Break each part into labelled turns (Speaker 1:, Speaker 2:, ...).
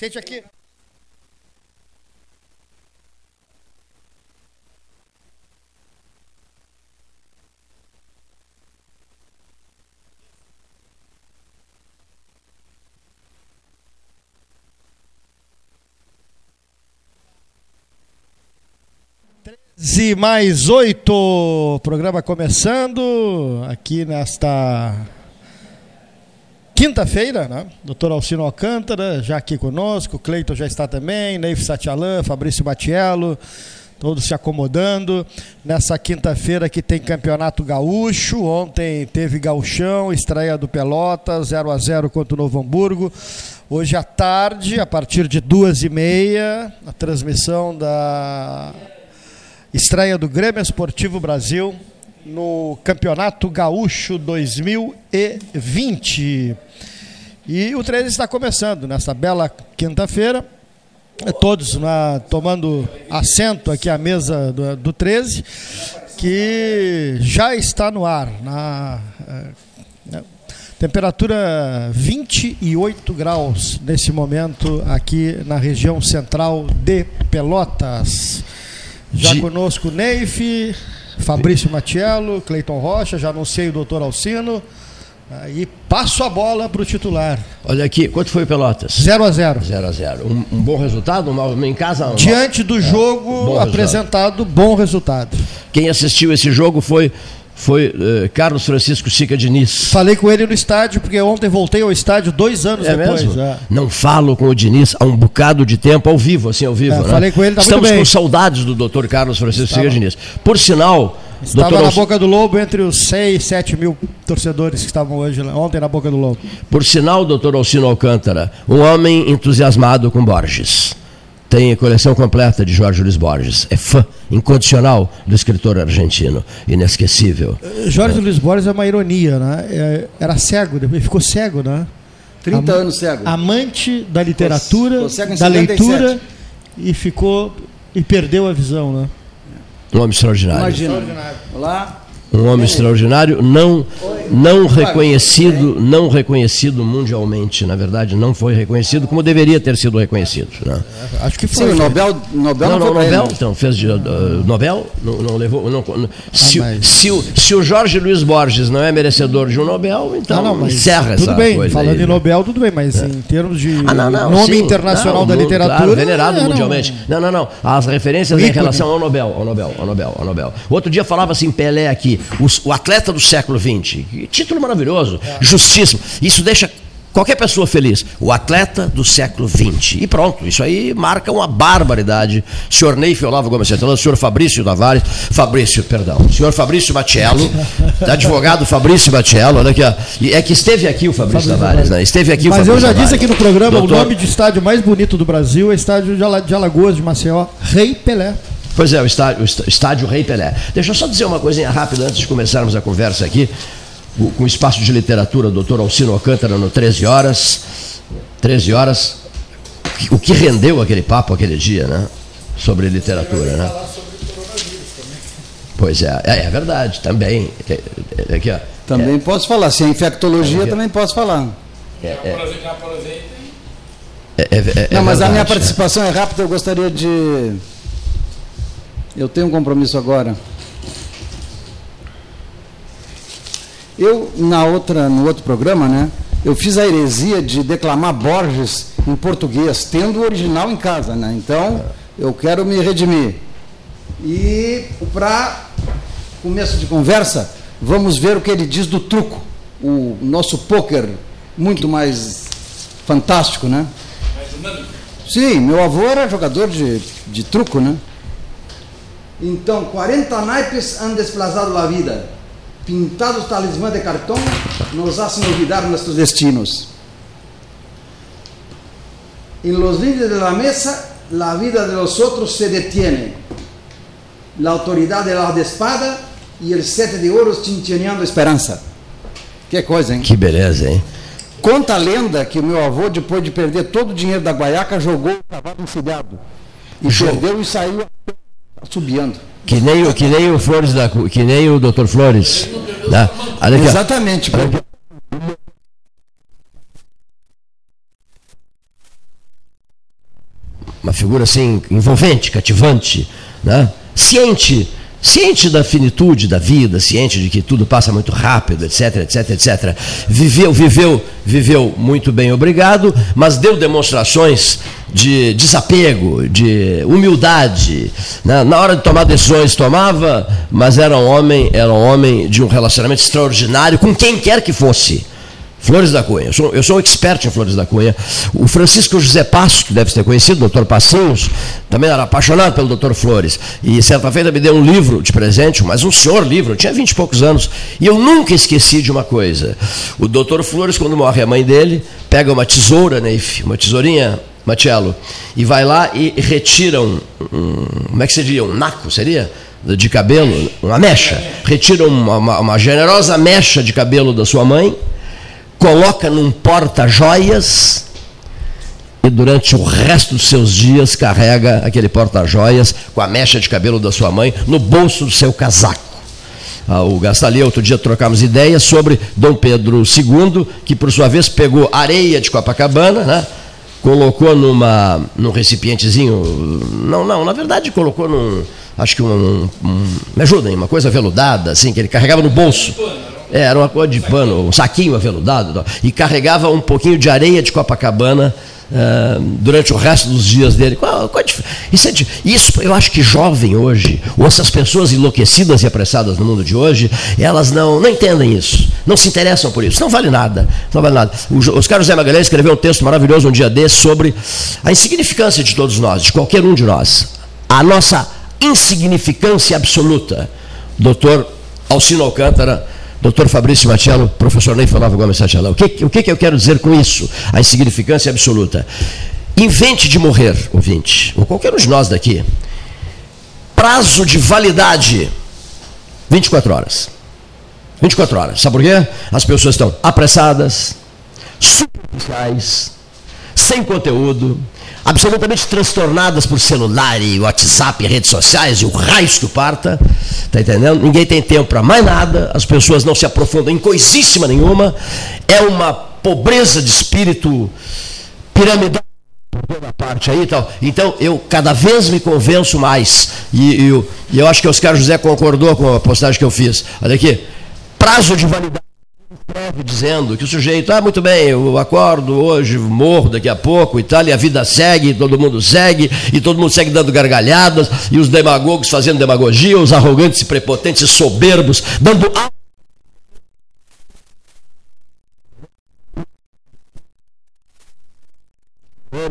Speaker 1: Sente aqui. Treze mais oito, programa começando aqui nesta quinta-feira, né? Doutor Alcino Alcântara, já aqui conosco, Cleiton já está também, Neif Satialan, Fabrício Matiello, todos se acomodando. Nessa quinta-feira que tem Campeonato Gaúcho, ontem teve Gauchão, estreia do Pelotas, 0 a 0 contra o Novo Hamburgo. Hoje à tarde, a partir de duas e meia, a transmissão da estreia do Grêmio Esportivo Brasil no Campeonato Gaúcho 2020. E o treino está começando nessa bela quinta-feira. Todos na, tomando assento aqui à mesa do, do 13, que já está no ar. Na, na temperatura 28 graus nesse momento aqui na região central de Pelotas. Já de... conosco Neif, Fabrício Matiello, Cleiton Rocha, já anunciei o doutor Alcino. Aí passo a bola para o titular.
Speaker 2: Olha aqui, quanto foi o Pelotas?
Speaker 1: 0 a 0
Speaker 2: 0 a 0 um, um, bom resultado um, em casa? Um
Speaker 1: Diante do é, jogo bom apresentado, resultado. bom resultado.
Speaker 2: Quem assistiu esse jogo foi foi uh, Carlos Francisco Sica Diniz.
Speaker 1: Falei com ele no estádio, porque ontem voltei ao estádio dois anos é depois. Mesmo?
Speaker 2: É. Não falo com o Diniz há um bocado de tempo, ao vivo, assim, ao vivo. É, né?
Speaker 1: Falei com ele, tá
Speaker 2: Estamos com saudades do doutor Carlos Francisco Estava. Sica Diniz. Por sinal.
Speaker 1: Estava doutor... na boca do Lobo entre os 6, 7 mil torcedores que estavam hoje, ontem na boca do Lobo.
Speaker 2: Por sinal, doutor Alcino Alcântara, um homem entusiasmado com Borges tem a coleção completa de Jorge Luiz Borges. É fã incondicional do escritor argentino, inesquecível.
Speaker 1: Jorge é. Luiz Borges é uma ironia, né? É, era cego, depois ficou cego, né?
Speaker 3: 30 Am anos cego.
Speaker 1: Amante da literatura, da leitura e ficou e perdeu a visão, né?
Speaker 2: Um homem extraordinário.
Speaker 3: Imagina. Olá.
Speaker 2: Um homem extraordinário, não, não reconhecido, não reconhecido mundialmente, na verdade, não foi reconhecido como deveria ter sido reconhecido. Né?
Speaker 3: Acho que foi. Sim, o Nobel, Nobel
Speaker 2: não, não, não Nobel, então fez de, uh, Nobel, não, não levou, não, se, ah, se, o, se o Jorge Luiz Borges não é merecedor de um Nobel, então não, encerra
Speaker 1: tudo
Speaker 2: essa
Speaker 1: bem,
Speaker 2: coisa.
Speaker 1: Falando
Speaker 2: aí,
Speaker 1: em Nobel, tudo bem, mas é. em termos de ah, nome sim, internacional da literatura, claro,
Speaker 2: venerado é, mundialmente. Não, não, não. As referências em relação ao Nobel, ao Nobel, ao Nobel, ao Nobel. Outro dia falava assim Pelé aqui, o atleta do século XX. Título maravilhoso, é. justíssimo. Isso deixa qualquer pessoa feliz. O atleta do século XX. E pronto, isso aí marca uma barbaridade. Senhor Neif Olavo Gomes Santana, senhor Fabrício Tavares, Fabrício, perdão, senhor Fabrício Matiello, advogado Fabrício Matiello, olha aqui, ó. é que esteve aqui o Fabrício, Fabrício Tavares, né? Esteve aqui
Speaker 1: Mas
Speaker 2: o Fabrício
Speaker 1: eu já
Speaker 2: Tavares.
Speaker 1: disse aqui no programa, Doutor... o nome de estádio mais bonito do Brasil é estádio de Alagoas de Maceió, Rei Pelé.
Speaker 2: Pois é, o estádio, o estádio Rei Pelé. Deixa eu só dizer uma coisinha rápida antes de começarmos a conversa aqui. Com o espaço de literatura, doutor Alcino Alcântara, no 13 horas. 13 horas. O que rendeu aquele papo aquele dia, né? Sobre literatura, né? Pois é, é, é verdade, também. É,
Speaker 3: é, aqui, ó. Também é. posso falar, se é infectologia, também posso falar. É, é. Não, mas a minha participação é rápida, eu gostaria de eu tenho um compromisso agora. Eu, na outra, no outro programa, né, eu fiz a heresia de declamar Borges em português, tendo o original em casa. Né? Então, eu quero me redimir. E, para começo de conversa, vamos ver o que ele diz do truco. O nosso pôquer muito mais fantástico, né? Sim, meu avô era jogador de, de truco, né? Então, 40 naipes han desplazado a vida. Pintados talismã de cartão nos hacen olvidar nossos destinos. En los límites de la mesa, la vida de los otros se detiene. La autoridad de la de espada e el sete de ouros tintineando esperança. Que coisa, hein?
Speaker 2: Que beleza, hein?
Speaker 3: Conta a lenda que o meu avô, depois de perder todo o dinheiro da guaiaca, jogou o cavalo enfilhado. E perdeu e saiu subiando.
Speaker 2: Que nem, o, que nem o Flores da que nem o Dr. Flores. Né?
Speaker 3: Exatamente. Porque...
Speaker 2: uma figura assim envolvente, cativante, né? ciente ciente da finitude da vida, ciente de que tudo passa muito rápido, etc, etc, etc. Viveu, viveu, viveu muito bem, obrigado, mas deu demonstrações de desapego, de humildade. Né? Na hora de tomar decisões tomava, mas era um homem, era um homem de um relacionamento extraordinário com quem quer que fosse. Flores da Cunha. Eu sou, eu sou um expert em Flores da Cunha. O Francisco José Passo, que deve ter conhecido, doutor Passinhos, também era apaixonado pelo doutor Flores. E certa feita me deu um livro de presente, mas um senhor livro, eu tinha vinte e poucos anos. E eu nunca esqueci de uma coisa. O doutor Flores, quando morre a mãe dele, pega uma tesoura, Neif, uma tesourinha, Matiello, e vai lá e retira um, um como é que seria? Um naco, seria? De cabelo, uma mecha. Retira uma, uma, uma generosa mecha de cabelo da sua mãe coloca num porta-joias e durante o resto dos seus dias carrega aquele porta-joias com a mecha de cabelo da sua mãe no bolso do seu casaco. Ah, o Gastali, outro dia trocamos ideias sobre Dom Pedro II, que por sua vez pegou areia de Copacabana, né? colocou numa, num recipientezinho, não, não, na verdade colocou num, acho que um, um me ajudem, uma coisa veludada, assim, que ele carregava no bolso. É, era uma coisa de pano, um saquinho aveludado, e carregava um pouquinho de areia de Copacabana uh, durante o resto dos dias dele. Qual, qual isso, é, isso eu acho que jovem hoje, ou essas pessoas enlouquecidas e apressadas no mundo de hoje, elas não, não entendem isso, não se interessam por isso, não vale nada. Não vale nada. O Oscar José Magalhães escreveu um texto maravilhoso um dia desse sobre a insignificância de todos nós, de qualquer um de nós. A nossa insignificância absoluta. Doutor Alcino Alcântara Doutor Fabrício Matiello, professor Ney falava Gomes Sachalão. O, que, o que, que eu quero dizer com isso? A insignificância absoluta. Invente de morrer, ouvinte, ou qualquer um de nós daqui. Prazo de validade: 24 horas. 24 horas. Sabe por quê? As pessoas estão apressadas, superficiais, sem conteúdo, absolutamente transtornadas por celular e WhatsApp, redes sociais e o raio que parta. Tá entendendo? Ninguém tem tempo para mais nada, as pessoas não se aprofundam em coisíssima nenhuma. É uma pobreza de espírito piramidal parte aí e tal. Então, eu cada vez me convenço mais, e, e, eu, e eu acho que o Oscar José concordou com a postagem que eu fiz. Olha aqui, prazo de validade dizendo que o sujeito, ah, muito bem, eu acordo hoje, morro daqui a pouco e tal, e a vida segue, todo mundo segue, e todo mundo segue dando gargalhadas, e os demagogos fazendo demagogia, os arrogantes e prepotentes soberbos dando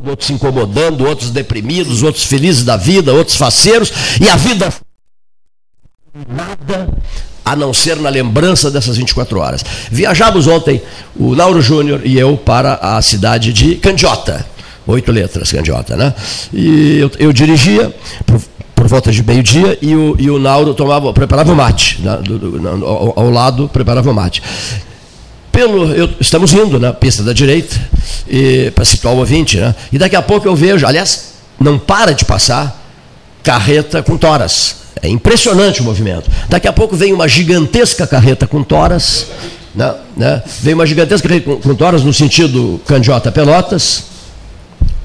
Speaker 2: outros se incomodando, outros deprimidos, outros felizes da vida, outros faceiros, e a vida nada a não ser na lembrança dessas 24 horas. Viajamos ontem, o Lauro Júnior e eu, para a cidade de Candiota. Oito letras, Candiota, né? E eu, eu dirigia por, por, volta de meio-dia e o, e o Nauro tomava, preparava o mate. Né? Do, do, ao, ao, lado, preparava o mate. Pelo, eu, estamos indo na pista da direita, para situar o ouvinte, né? E daqui a pouco eu vejo, aliás, não para de passar carreta com toras é impressionante o movimento. Daqui a pouco vem uma gigantesca carreta com toras, né, né? vem uma gigantesca carreta com, com toras no sentido Candiota Pelotas,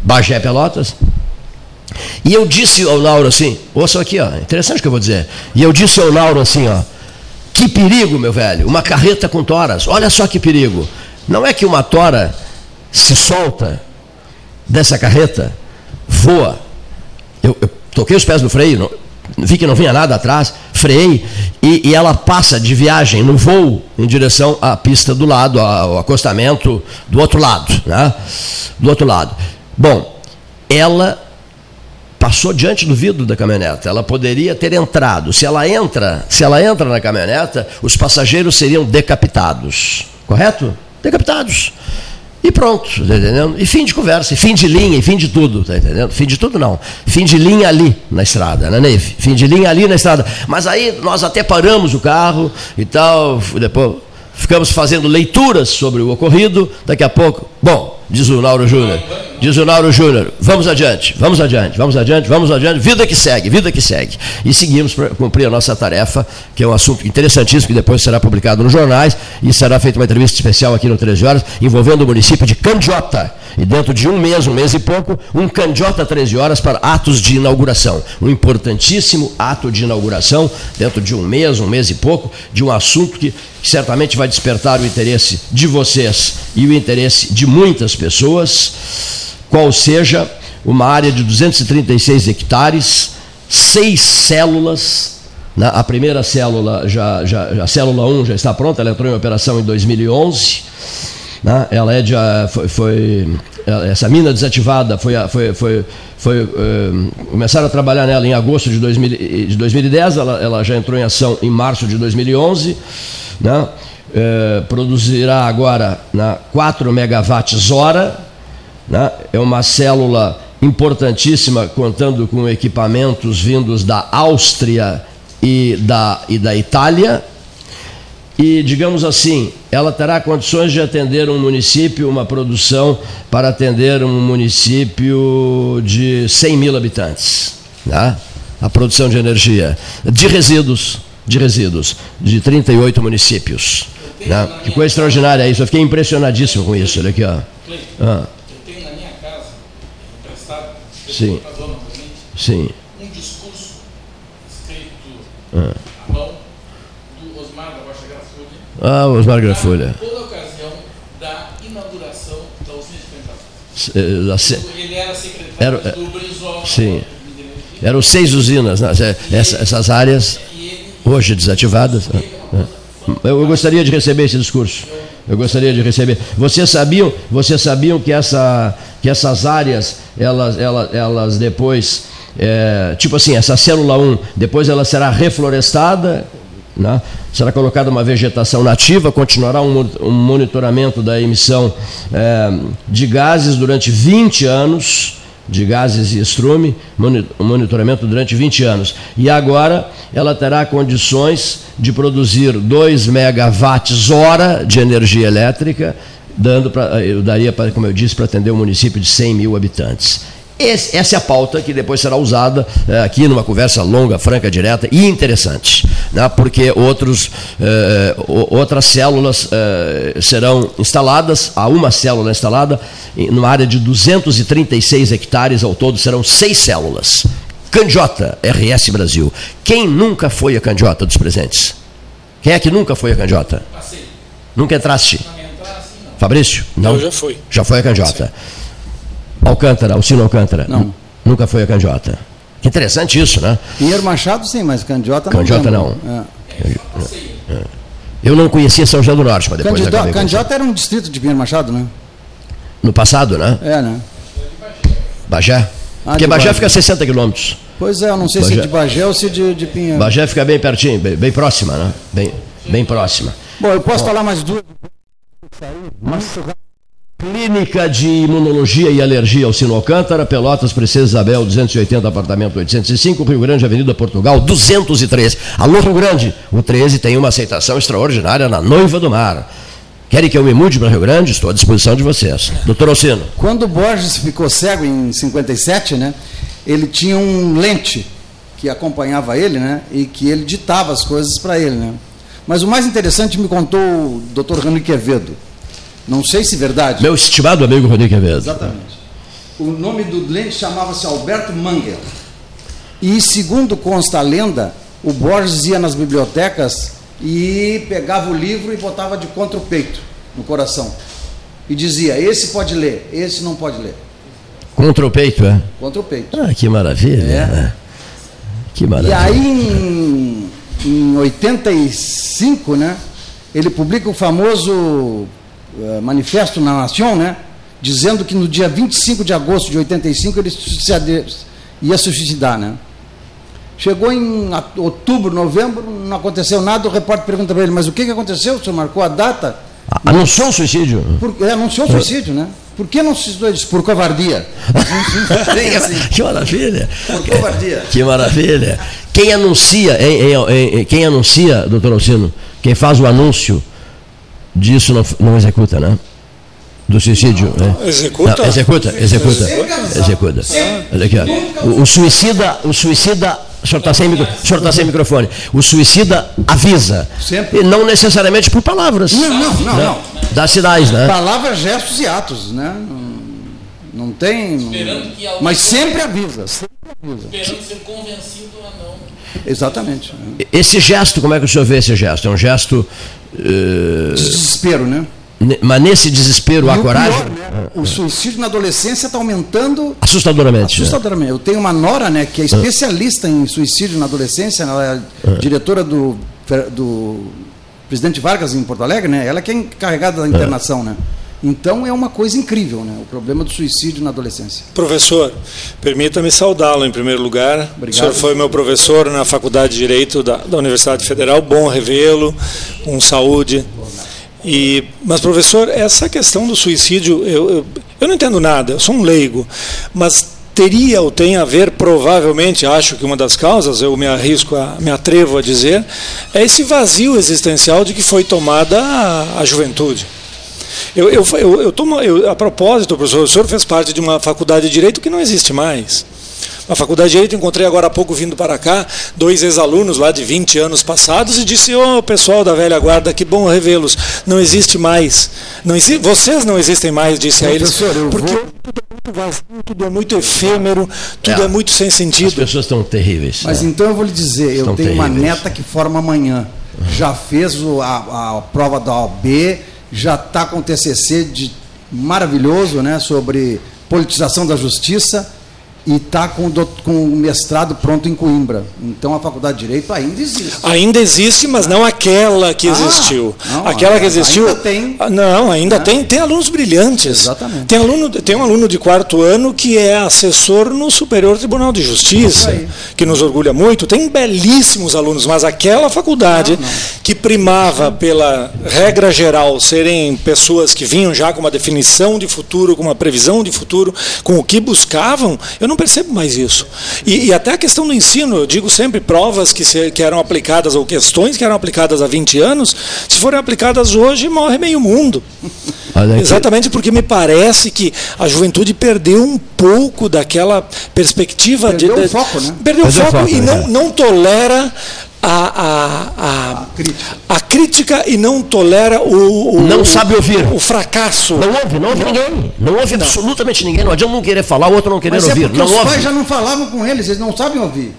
Speaker 2: Bagé Pelotas. E eu disse ao Lauro assim, ouça aqui, ó, interessante o que eu vou dizer. E eu disse ao Lauro assim, ó, que perigo, meu velho, uma carreta com toras. Olha só que perigo. Não é que uma tora se solta dessa carreta, voa. Eu, eu toquei os pés no freio, não, vi que não vinha nada atrás, freiei e, e, ela passa de viagem no voo em direção à pista do lado, ao acostamento do outro lado, né? Do outro lado. Bom, ela passou diante do vidro da caminhoneta. Ela poderia ter entrado. Se ela entra, se ela entra na caminhoneta, os passageiros seriam decapitados. Correto? Decapitados. E pronto, tá entendendo? E fim de conversa, e fim de linha, e fim de tudo, tá entendendo? Fim de tudo não. Fim de linha ali na estrada, né, Neve? Fim de linha ali na estrada. Mas aí nós até paramos o carro e tal, depois ficamos fazendo leituras sobre o ocorrido, daqui a pouco, bom, diz o Nauro Júnior. Diz o Nauro Júnior. Vamos adiante, vamos adiante, vamos adiante, vamos adiante. Vida que segue, vida que segue. E seguimos para cumprir a nossa tarefa, que é um assunto interessantíssimo, que depois será publicado nos jornais e será feita uma entrevista especial aqui no 13 Horas, envolvendo o município de Candiota. E dentro de um mês, um mês e pouco, um Candiota 13 Horas para atos de inauguração. Um importantíssimo ato de inauguração, dentro de um mês, um mês e pouco, de um assunto que certamente vai despertar o interesse de vocês e o interesse de muitas pessoas qual seja uma área de 236 hectares, seis células. Né? A primeira célula, já, já, a célula 1 já está pronta, ela entrou em operação em 2011. Né? Ela é de, foi, foi, essa mina desativada foi, foi, foi, foi uh, começaram a trabalhar nela em agosto de, 2000, de 2010, ela, ela já entrou em ação em março de 2011. Né? Uh, produzirá agora né, 4 megawatts hora né? É uma célula importantíssima, contando com equipamentos vindos da Áustria e da, e da Itália. E, digamos assim, ela terá condições de atender um município, uma produção para atender um município de 100 mil habitantes. Né? A produção de energia. De resíduos, de resíduos, de 38 municípios. Né? Que coisa extraordinária isso. Eu fiquei impressionadíssimo com isso. Olha aqui, ó. Ah. Sim. Sim.
Speaker 4: Um discurso escrito ah. à mão do Osmar da Rocha Grafulha.
Speaker 2: Ah, Osmar Grafulha.
Speaker 4: Toda ocasião da inauguração da usina de
Speaker 2: plantação.
Speaker 4: Eh, Ele era secretário era, do Brizola.
Speaker 2: Sim. Eram seis usinas, né? Essa, essas áreas hoje desativadas. Né? Eu gostaria de receber esse discurso. Eu gostaria de receber. Vocês sabiam, vocês sabiam que, essa, que essas áreas, elas, elas, elas depois, é, tipo assim, essa célula 1, depois ela será reflorestada, né? será colocada uma vegetação nativa, continuará um, um monitoramento da emissão é, de gases durante 20 anos de gases e estrume, monitoramento durante 20 anos. E agora ela terá condições de produzir 2 megawatts hora de energia elétrica, dando pra, eu daria, para, como eu disse, para atender um município de 100 mil habitantes. Esse, essa é a pauta que depois será usada é, aqui numa conversa longa, franca, direta e interessante, né, porque outros, é, outras células é, serão instaladas, há uma célula instalada, numa área de 236 hectares ao todo, serão seis células. Candiota, RS Brasil. Quem nunca foi a Candiota dos presentes? Quem é que nunca foi a Candiota? Passei. Nunca entraste? Fabrício? Não?
Speaker 4: Eu já fui.
Speaker 2: Já foi a Candiota. Sim. Alcântara, Alcino Alcântara?
Speaker 3: Não.
Speaker 2: Nunca foi a Candiota. Que interessante isso, né?
Speaker 3: Pinheiro Machado sim, mas Candiota não.
Speaker 2: Candiota não. É. Eu não conhecia São José do Norte, mas depois
Speaker 3: Candido, Candiota era um distrito de Pinheiro Machado, né?
Speaker 2: No passado, né?
Speaker 3: É, né?
Speaker 2: Bagé? Ah, Porque Bagé, Bagé, fica a 60 quilômetros.
Speaker 3: Pois é, eu não sei Bagé. se é de Bagé ou se é de, de Pinheiro.
Speaker 2: Bagé fica bem pertinho, bem, bem próxima, né? Bem, bem próxima.
Speaker 3: Bom, eu posso Bom. falar mais duas.
Speaker 2: Mas... Clínica de Imunologia e Alergia Alcino Alcântara, Pelotas, Princesa Isabel, 280, apartamento 805, Rio Grande, Avenida Portugal, 213. Alô, Rio Grande, o 13 tem uma aceitação extraordinária na Noiva do Mar. Querem que eu me mude para Rio Grande? Estou à disposição de vocês. Doutor Alcino.
Speaker 3: Quando Borges ficou cego em 57, né, ele tinha um lente que acompanhava ele, né, e que ele ditava as coisas para ele, né. Mas o mais interessante me contou o doutor Rani Quevedo não sei se é verdade.
Speaker 2: Meu estimado amigo Rodrigo Quevedo.
Speaker 3: Exatamente. O nome do lente chamava-se Alberto Manger. E segundo consta a lenda, o Borges ia nas bibliotecas e pegava o livro e botava de contra o peito, no coração. E dizia: esse pode ler, esse não pode ler.
Speaker 2: Contra o peito, é?
Speaker 3: Contra o peito.
Speaker 2: Ah, que maravilha. É. Né? Que maravilha.
Speaker 3: E aí, em, em 85, né, ele publica o famoso eh, manifesto na Nação, né? Dizendo que no dia 25 de agosto de 85 ele ia se suicidar, né? Chegou em outubro, novembro, não aconteceu nada. O repórter pergunta para ele: Mas o que, que aconteceu? O senhor marcou a data?
Speaker 2: Anunciou o suicídio?
Speaker 3: Por, é, anunciou o suicídio, né? Por que não se suicidou? Ele disse, por covardia.
Speaker 2: assim. Que maravilha.
Speaker 3: Por covardia.
Speaker 2: Que maravilha. Quem anuncia, em, em, em, quem anuncia, doutor Alcino, quem faz o anúncio disso não, não executa, né? do suicídio. Né?
Speaker 5: Executa.
Speaker 2: Não, executa, executa, executa. Olha aqui, ó. O, o suicida, o suicida, o senhor está sem, micro, senhor tá sem microfone. O suicida avisa.
Speaker 3: Sempre.
Speaker 2: E não necessariamente por palavras.
Speaker 3: Não, não, não,
Speaker 2: né?
Speaker 3: não.
Speaker 2: Dá sinais, né?
Speaker 3: Palavras, gestos e atos, né? Não, não tem.
Speaker 4: Esperando que alguém-
Speaker 3: Mas sempre avisa. sempre avisa.
Speaker 4: Esperando ser convencido a não.
Speaker 3: Exatamente.
Speaker 2: Esse gesto, como é que o senhor vê esse gesto? É um gesto.
Speaker 3: Desespero, né?
Speaker 2: mas nesse desespero
Speaker 3: E o
Speaker 2: coragem?
Speaker 3: pior, né? O suicídio na adolescência está aumentando
Speaker 2: Assustadoramente. né?
Speaker 3: assustadoramente. Eu tenho uma nora, né, que é especialista em suicídio na adolescência, ela é diretora do, do presidente Vargas em Porto Alegre, né? Ela que é encarregada da internação, né? Então é uma coisa incrível, né? O problema do suicídio na adolescência.
Speaker 5: Professor, permita-me saudá-lo em primeiro lugar.
Speaker 3: Obrigado.
Speaker 5: O senhor foi meu professor na Faculdade de Direito da, da Universidade Federal. Bom revê-lo, com saúde. E, mas, professor, essa questão do suicídio, eu, eu, eu não entendo nada, eu sou um leigo, mas teria ou tem a ver, provavelmente, acho que uma das causas, eu me arrisco, a, me atrevo a dizer, é esse vazio existencial de que foi tomada a, a juventude. Eu, eu, eu, eu tomo, eu, a propósito, professor, o senhor fez parte de uma faculdade de direito que não existe mais. Na faculdade de direito, encontrei agora há pouco vindo para cá dois ex-alunos lá de 20 anos passados e disse: Ô pessoal da velha guarda, que bom revê-los. Não existe mais. Não exi vocês não existem mais, disse a eles.
Speaker 3: Professor, eu
Speaker 5: porque
Speaker 3: vou-
Speaker 5: tudo é muito vazio, tudo é muito efêmero, tudo
Speaker 2: É.
Speaker 5: é, muito sem
Speaker 2: As
Speaker 5: sentido.
Speaker 2: pessoas estão terríveis.
Speaker 3: Mas
Speaker 2: né?
Speaker 3: então eu vou lhe dizer, eu
Speaker 2: Estão
Speaker 3: tenho uma
Speaker 2: terríveis.
Speaker 3: neta que forma amanhã. Já fez o- a, a prova da OAB, já está com o TCC de maravilhoso, né, sobre politização da justiça e está com, com o mestrado pronto em Coimbra. Então a faculdade de direito ainda existe.
Speaker 5: Ainda existe, mas não aquela que
Speaker 3: Ah,
Speaker 5: existiu.
Speaker 3: não,
Speaker 5: aquela que
Speaker 3: ainda
Speaker 5: existiu.
Speaker 3: tem.
Speaker 5: Ah, Não, ainda
Speaker 3: Né?
Speaker 5: tem. Tem alunos brilhantes.
Speaker 3: Exatamente.
Speaker 5: Tem, aluno, tem um aluno de quarto ano que é assessor no Superior Tribunal de Justiça, que nos orgulha muito. Tem belíssimos alunos, mas aquela faculdade que primava pela regra geral serem pessoas que vinham já com uma definição de futuro, com uma previsão de futuro, com o que buscavam, eu não percebo mais isso. E, e até a questão do ensino, eu digo sempre provas que, se- que eram aplicadas ou questões que eram aplicadas há 20 anos, se forem aplicadas hoje, morre meio mundo. Exatamente porque me parece que a juventude perdeu um pouco daquela perspectiva
Speaker 3: Perdeu
Speaker 5: de,
Speaker 3: o foco, né?
Speaker 5: Perdeu o
Speaker 2: Perdeu o
Speaker 5: foco
Speaker 2: foco,
Speaker 5: e
Speaker 2: né?
Speaker 5: não, não tolera a, a, a,
Speaker 3: crítica.
Speaker 5: a crítica e não tolera o, o-
Speaker 2: Não
Speaker 5: o-
Speaker 2: sabe ouvir.
Speaker 5: o fracasso.
Speaker 2: Não ouve, não ouve ninguém. Não ouve absolutamente ninguém. Não adianta um querer falar, o outro não querer
Speaker 3: Mas é
Speaker 2: ouvir.
Speaker 3: porque
Speaker 2: Não
Speaker 3: os
Speaker 2: ouve.
Speaker 3: pais já não falavam com eles, eles não sabem ouvir.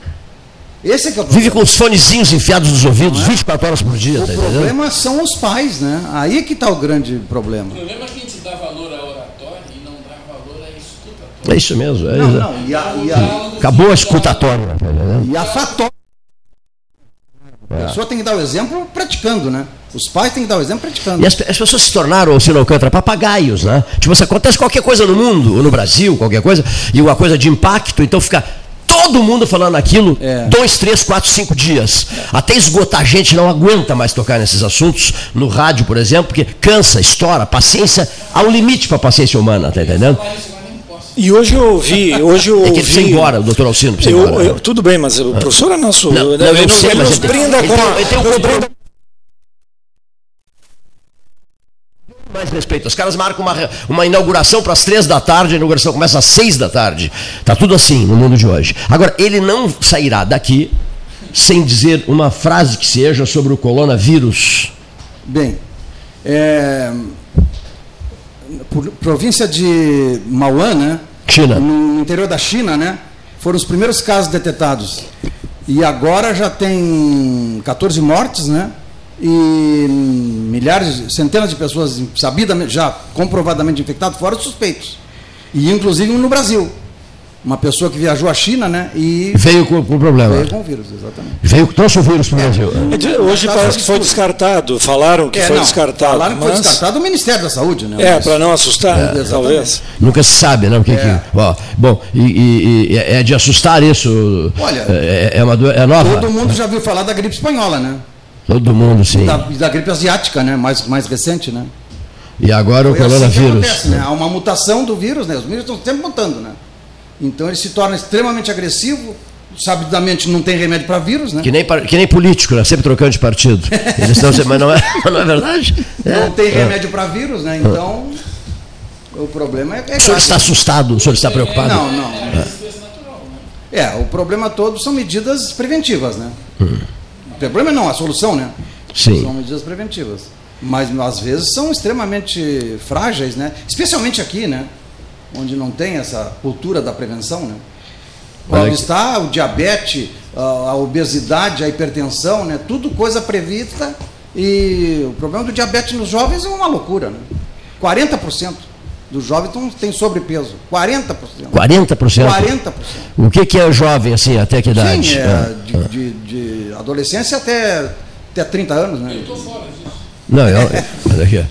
Speaker 3: Esse é que é o
Speaker 2: Vive com os fonezinhos enfiados nos ouvidos 24 horas por dia,
Speaker 3: O
Speaker 2: tá entendendo?
Speaker 3: problema são os pais, né? Aí é que está o grande problema.
Speaker 4: O problema é que a gente dá valor à oratória e não dá valor à escuta.
Speaker 2: É isso mesmo. É
Speaker 3: Não,
Speaker 2: isso.
Speaker 3: não, e a, e a,
Speaker 2: Acabou a escutatória. tá
Speaker 3: e a fatória. A pessoa tem que dar o exemplo praticando, né? Os pais têm que dar o exemplo praticando.
Speaker 2: E as, as pessoas se tornaram, se não Alcântara, papagaios, né? Tipo, se acontece qualquer coisa no mundo, ou no Brasil, qualquer coisa, e uma coisa de impacto, então fica todo mundo falando aquilo
Speaker 3: É.
Speaker 2: dois, três, quatro, cinco dias. Até esgotar a gente não aguenta mais tocar nesses assuntos, no rádio, por exemplo, porque cansa, estoura, paciência, há um limite para a paciência humana, tá entendendo?
Speaker 5: E hoje eu ouvi, hoje eu
Speaker 2: É que
Speaker 5: ouvi.
Speaker 2: embora, doutor Alcino
Speaker 5: Eu,
Speaker 2: embora. né?
Speaker 5: eu- tudo bem, mas o professor é nosso.
Speaker 2: Não, não,
Speaker 5: ele
Speaker 2: eu
Speaker 5: nos-
Speaker 2: sei,
Speaker 5: ele
Speaker 2: mas
Speaker 5: nos brinda com a-
Speaker 2: ele tem um
Speaker 5: brinda
Speaker 2: mais respeito. Os caras marcam uma, uma inauguração para as três da tarde, a inauguração começa às seis da tarde. Tá tudo assim no mundo de hoje. Agora, ele não sairá daqui sem dizer uma frase que seja sobre o coronavírus.
Speaker 3: Bem, é, província de Mauan, né?
Speaker 2: China.
Speaker 3: No interior da China, né? Foram os primeiros casos detectados. E agora já tem 14 mortes, né? E milhares, centenas de pessoas sabidamente, já comprovadamente infectadas, fora os suspeitos. E inclusive no Brasil. Uma pessoa que viajou à China, né? E
Speaker 2: Veio com, com problema.
Speaker 3: veio com o vírus, exatamente.
Speaker 2: Veio, trouxe o vírus para o Brasil.
Speaker 5: É de- Hoje parece que foi descartado. Falaram que
Speaker 3: É,
Speaker 5: foi
Speaker 3: não,
Speaker 5: descartado.
Speaker 3: Falaram que foi
Speaker 5: mas-
Speaker 3: descartado o Ministério da Saúde, né?
Speaker 5: É,
Speaker 3: Mas-
Speaker 5: para não assustar,
Speaker 3: exatamente.
Speaker 5: talvez.
Speaker 2: Nunca se sabe, né? O que,
Speaker 3: É.
Speaker 2: que- ó, bom, e, e- e é de assustar isso.
Speaker 3: Olha,
Speaker 2: é, é uma é nova.
Speaker 3: Todo mundo já viu falar da gripe espanhola, né?
Speaker 2: Todo mundo, sim.
Speaker 3: Da, da gripe asiática, né? Mais, mais recente, né?
Speaker 2: E agora o
Speaker 3: Foi assim
Speaker 2: coronavírus.
Speaker 3: acontece, né? Há uma mutação do vírus, né? Os vírus estão sempre mutando, né? Então ele se torna extremamente agressivo, sabidamente não tem remédio para vírus, né?
Speaker 2: Que nem, que nem político, né? Sempre trocando de partido. Eles estão mas não é, não é verdade? É.
Speaker 3: Não tem remédio para vírus, né? Então O problema é. é
Speaker 2: O senhor está assustado? O senhor está preocupado?
Speaker 3: Não, não. É, o problema todo são medidas preventivas, né? O problema não, a solução, né?
Speaker 2: Sim.
Speaker 3: São medidas preventivas. Mas às vezes são extremamente frágeis, né? Especialmente aqui, né? Onde não tem essa cultura da prevenção, né? Onde está o diabetes, a obesidade, a hipertensão, né? Tudo coisa prevista. E o problema do diabetes nos jovens é uma loucura, né? 40% dos jovens têm sobrepeso. 40%.
Speaker 2: 40%?
Speaker 3: 40%.
Speaker 2: O que, que é jovem, assim, até que idade?
Speaker 3: Sim, é,
Speaker 2: Ah.
Speaker 3: de, de- de adolescência até, até 30 anos, né?
Speaker 2: Não, eu, olha aqui.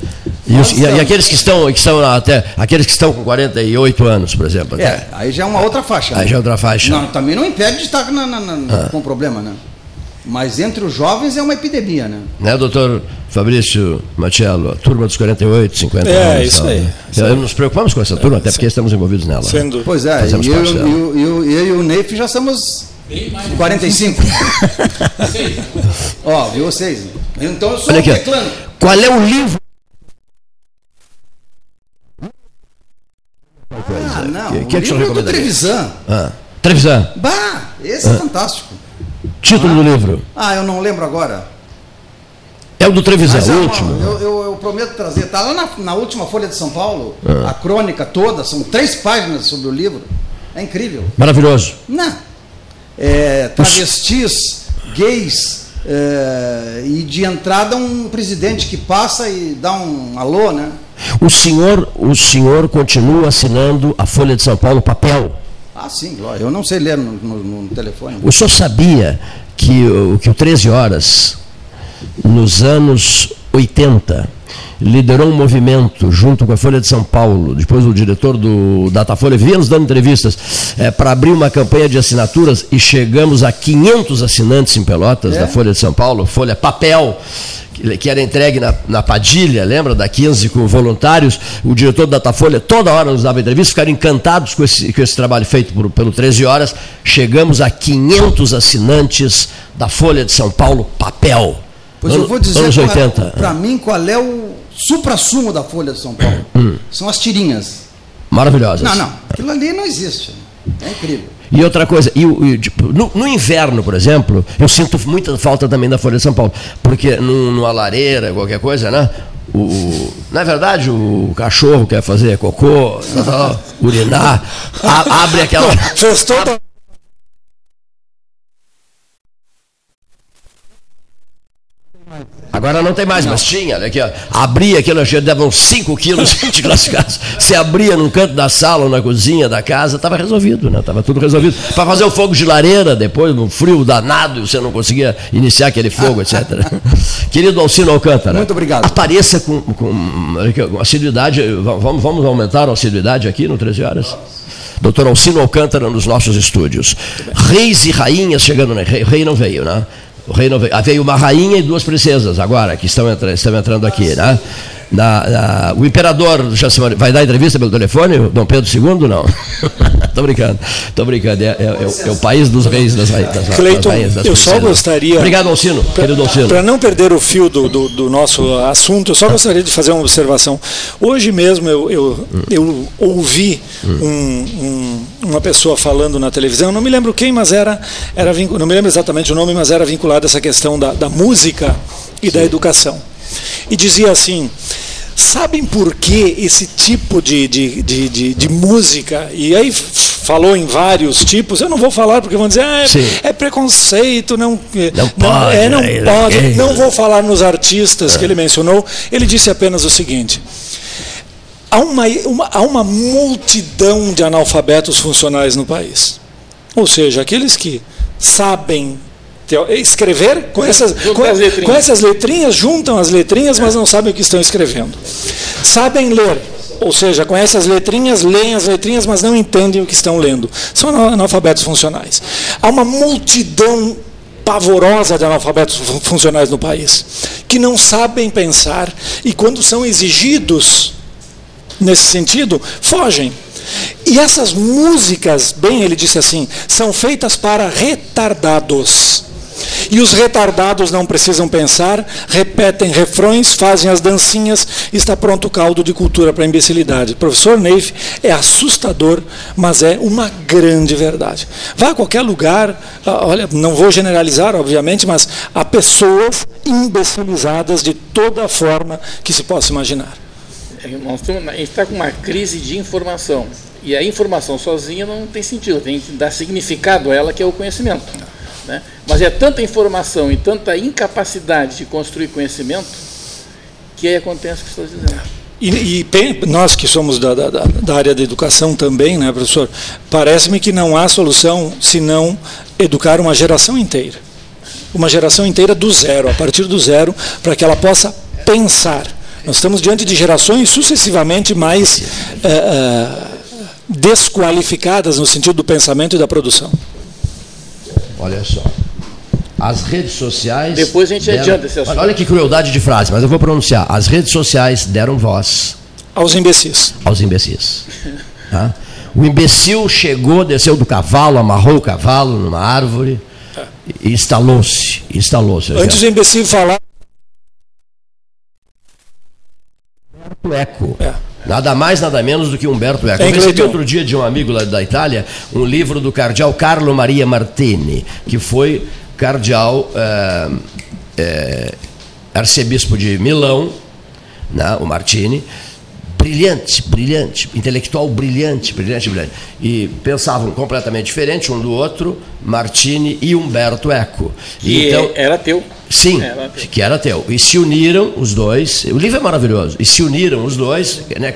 Speaker 2: E, os- e- e aqueles que estão, que estão até, aqueles que estão com 48 anos, por exemplo. até.
Speaker 3: É, aí já é uma outra faixa.
Speaker 2: Aí
Speaker 3: né?
Speaker 2: já é outra faixa.
Speaker 3: Não, também não impede de estar na- na- na- com problema, né? Mas entre os jovens é uma epidemia, né?
Speaker 2: Né, doutor Fabrício Machello, a turma dos 48, 50
Speaker 5: É,
Speaker 2: anos.
Speaker 5: isso
Speaker 2: tal,
Speaker 5: aí.
Speaker 2: né? Eu- Nos preocupamos com essa turma, até porque estamos envolvidos nela. né?
Speaker 5: Dúvida.
Speaker 3: Pois é, e
Speaker 2: Fazemos
Speaker 3: eu,
Speaker 2: parte
Speaker 3: e
Speaker 2: dela.
Speaker 3: o- e o- eu e o Neif já somos 45. Ó, viu vocês? Então eu sou
Speaker 2: Olha
Speaker 3: um
Speaker 2: aqui. Qual é o livro?
Speaker 3: Ah, não.
Speaker 2: Que-
Speaker 3: o
Speaker 2: é que o senhor
Speaker 3: livro do
Speaker 2: recomendaria?
Speaker 3: Trevisan.
Speaker 2: Ah, Trevisan,
Speaker 3: Bah, esse é fantástico.
Speaker 2: título do livro.
Speaker 3: Ah, eu não lembro agora.
Speaker 2: É o do Trevisan,
Speaker 3: é
Speaker 2: o último.
Speaker 3: Eu, eu- eu prometo trazer. Está lá na, na última Folha de São Paulo,
Speaker 2: Ah.
Speaker 3: a crônica toda, são três páginas sobre o livro. É incrível.
Speaker 2: Maravilhoso.
Speaker 3: Não. É, travestis, gays, é, e de entrada um presidente que passa e dá um alô, né?
Speaker 2: O senhor, o senhor continua assinando a Folha de São Paulo papel.
Speaker 3: Ah, sim, eu não sei ler no, no- no telefone.
Speaker 2: O senhor sabia que, o- que o 13 Horas, nos anos 80, liderou um movimento junto com a Folha de São Paulo, depois o diretor do Datafolha vivia nos dando entrevistas, para abrir uma campanha de assinaturas e chegamos a 500 assinantes em Pelotas
Speaker 3: É?
Speaker 2: da Folha de São Paulo, Folha Papel, que era entregue na, na Padilha, lembra, da 15 com voluntários, o diretor do Datafolha toda hora nos dava entrevista, ficaram encantados com esse, com esse trabalho feito por- pelo 13 Horas, chegamos a 500 assinantes da Folha de São Paulo Papel.
Speaker 3: Pois
Speaker 2: Ano-
Speaker 3: eu vou dizer
Speaker 2: anos
Speaker 3: qual
Speaker 2: 80.
Speaker 3: é, para mim qual é o supra-sumo da Folha de São Paulo.
Speaker 2: Hum.
Speaker 3: São as tirinhas.
Speaker 2: Maravilhosas.
Speaker 3: Não, não, aquilo ali não existe. É incrível.
Speaker 2: E outra coisa, e, o- e, tipo, no, no inverno, por exemplo, eu sinto muita falta também da Folha de São Paulo, porque num- numa lareira, qualquer coisa, né? O, o- na verdade, o cachorro quer fazer cocô, urinar, a- abre aquela.
Speaker 5: Fez
Speaker 2: Agora não tem mais, mas tinha, aqui, ó. Abria aquilo, acho que dava uns 5 quilos de classificados. Se abria num canto da sala ou na cozinha da casa, estava resolvido, né? Estava tudo resolvido. Para fazer o fogo de lareira, depois, um frio danado, você não conseguia iniciar aquele fogo, etc. Querido Alcino Alcântara.
Speaker 3: Muito obrigado.
Speaker 2: Apareça com, com, com assiduidade. Vamos, vamos aumentar a assiduidade aqui no 13 horas? Doutor Alcino Alcântara nos nossos estúdios. Reis e rainhas chegando, né? Rei, rei não veio, né? O rei não veio. Ah, veio uma rainha e duas princesas agora, que estão, entra, estão entrando aqui, né? Na, na- o imperador já vai dar entrevista pelo telefone, Dom Pedro II? Não. Tô brincando, tô brincando. É, é- é o- é o país dos reis, das, das, das
Speaker 5: Cleiton,
Speaker 2: das
Speaker 5: eu só
Speaker 2: princesas.
Speaker 5: gostaria-
Speaker 2: Obrigado, Alcino. Querido Alcino.
Speaker 5: Para não perder o fio do, do, do nosso assunto, eu só gostaria de fazer uma observação. Hoje mesmo eu, eu, eu ouvi um- um- uma pessoa falando na televisão, não me lembro quem, mas era, era não me lembro exatamente o nome, mas era vinculado a essa questão da, da música e da educação. E dizia assim. Sabem por que esse tipo de, de, de, de, de música? E aí falou em vários tipos, eu não vou falar porque vão dizer, ah, é, é preconceito, não,
Speaker 2: Não pode,
Speaker 5: é, não
Speaker 2: né?
Speaker 5: pode,
Speaker 2: Gay.
Speaker 5: não vou falar nos artistas que ele mencionou, ele disse apenas o seguinte: há uma, uma- há uma multidão de analfabetos funcionais no país. Ou seja, aqueles que sabem escrever, com essas, com,
Speaker 4: as letrinhas.
Speaker 5: com essas letrinhas, juntam as letrinhas, mas não sabem o que estão escrevendo. Sabem ler, ou seja, com essas letrinhas, leem as letrinhas, mas não entendem o que estão lendo. São anal- analfabetos funcionais. Há uma multidão pavorosa de analfabetos fun- funcionais no país, que não sabem pensar e, quando são exigidos nesse sentido, fogem. E essas músicas, bem, ele disse assim, são feitas para retardados. E os retardados não precisam pensar, repetem refrões, fazem as dancinhas, está pronto o caldo de cultura para a imbecilidade. Professor Neif é assustador, mas é uma grande verdade. Vá a qualquer lugar, ah, olha, não vou generalizar, obviamente, mas há pessoas imbecilizadas de toda forma que se possa imaginar.
Speaker 4: Nós temos, a gente está com uma crise de informação. E a informação sozinha não tem sentido, tem que dar significado a ela, que é o conhecimento. Né? Mas é tanta informação e tanta incapacidade de construir conhecimento que aí acontece o que estou dizendo.
Speaker 5: E, e, nós que somos da, da, da, área da educação também, né, professor? Parece-me que não há solução senão educar uma geração inteira. Uma geração inteira do zero, a partir do zero, para que ela possa pensar. Nós estamos diante de gerações sucessivamente mais é, é, desqualificadas no sentido do pensamento e da produção.
Speaker 2: Olha só. As redes sociais.
Speaker 4: Depois a gente deram, adianta esse assunto.
Speaker 2: Olha que crueldade de frase, mas eu vou pronunciar. As redes sociais deram voz.
Speaker 5: Aos imbecis.
Speaker 2: Aos imbecis. tá? O imbecil chegou, desceu do cavalo, amarrou o cavalo numa árvore e instalou-se. Instalou-se.
Speaker 5: Antes o imbecil falar.
Speaker 2: Eco. É. Nada mais, nada menos do que Humberto Eco. Eu recebi outro dia de um amigo lá da Itália um livro do cardeal Carlo Maria Martini, que foi cardeal é, é, arcebispo de Milão, né, o Martini, brilhante, brilhante, intelectual brilhante, brilhante, brilhante. E pensavam completamente diferente um do outro, Martini e Humberto Eco.
Speaker 4: E então, era teu.
Speaker 2: Sim, era que era teu. E se uniram os dois. O livro é maravilhoso. E se uniram os dois, né,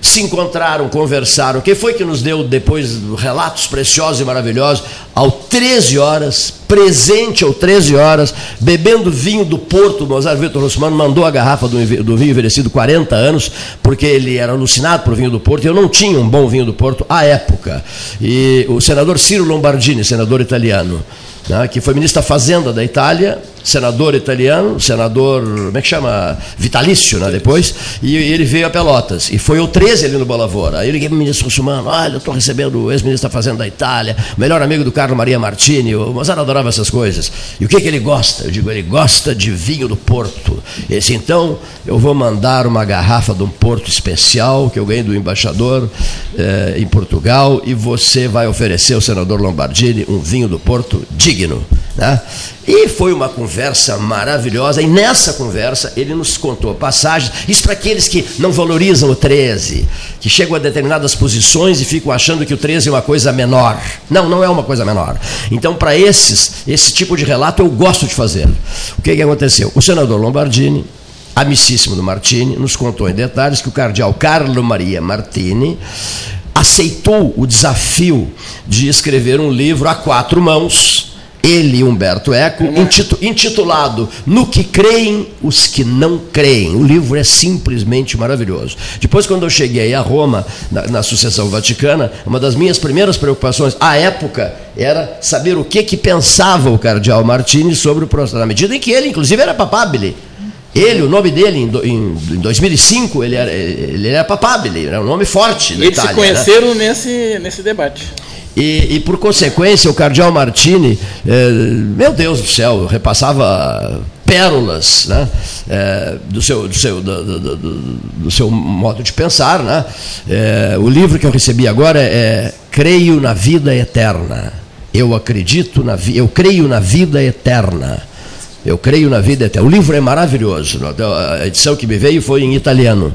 Speaker 2: se encontraram, conversaram. Quem foi que nos deu depois relatos preciosos e maravilhosos? Ao 13 horas, presente ao 13 horas, bebendo vinho do Porto. Mozart Vitor Rossmano mandou a garrafa do, do vinho envelhecido 40 anos, porque ele era alucinado por vinho do Porto. E eu não tinha um bom vinho do Porto à época. E o senador Ciro Lombardini, senador italiano, né, que foi ministro da Fazenda da Itália, senador italiano, senador, como é que chama? Vitalício, né, depois, e, ele veio a Pelotas. E foi o 13 ali no Bolavora. Aí eu liguei para o ministro Russumano, olha, eu estou recebendo o ex-ministro da Fazenda da Itália, melhor amigo do Carlos Maria Martini, o Mozart adorava essas coisas. E o que, que ele gosta? Eu digo, ele gosta de vinho do Porto. Esse então, eu vou mandar uma garrafa de um Porto especial, que eu ganhei do embaixador eh, em Portugal, e você vai oferecer ao senador Lombardini um vinho do Porto digno. Né? E foi uma conversa maravilhosa, e nessa conversa ele nos contou passagens, isso para aqueles que não valorizam o 13, que chegam a determinadas posições e ficam achando que o 13 é uma coisa menor. Não, não é uma coisa menor. Então, para esses, esse tipo de relato eu gosto de fazer. O que, que aconteceu? O senador Lombardini, amicíssimo do Martini, nos contou em detalhes que o cardeal Carlo Maria Martini aceitou o desafio de escrever um livro a quatro mãos ele, Humberto Eco, intitulado No que creem os que não creem. O livro é simplesmente maravilhoso. Depois, quando eu cheguei a Roma, na, na sucessão vaticana, uma das minhas primeiras preocupações, à época, era saber o que, que pensava o cardeal Martini sobre o processo, na medida em que ele, inclusive, era papabile. Ele, o nome dele, em, em, em 2005, ele era, ele era papabile, era um nome forte.
Speaker 4: Eles Itália, se né? conheceram né? nesse, nesse debate.
Speaker 2: E, e, por consequência, o cardeal Martini, eh, meu Deus do céu, repassava pérolas né, eh, do, seu, do, seu, do, do, do, seu modo de pensar. Né? Eh, o livro que eu recebi agora é Creio na Vida Eterna. Eu acredito na eu creio na vida eterna. Eu creio na vida eterna. O livro é maravilhoso. A edição que me veio foi em italiano.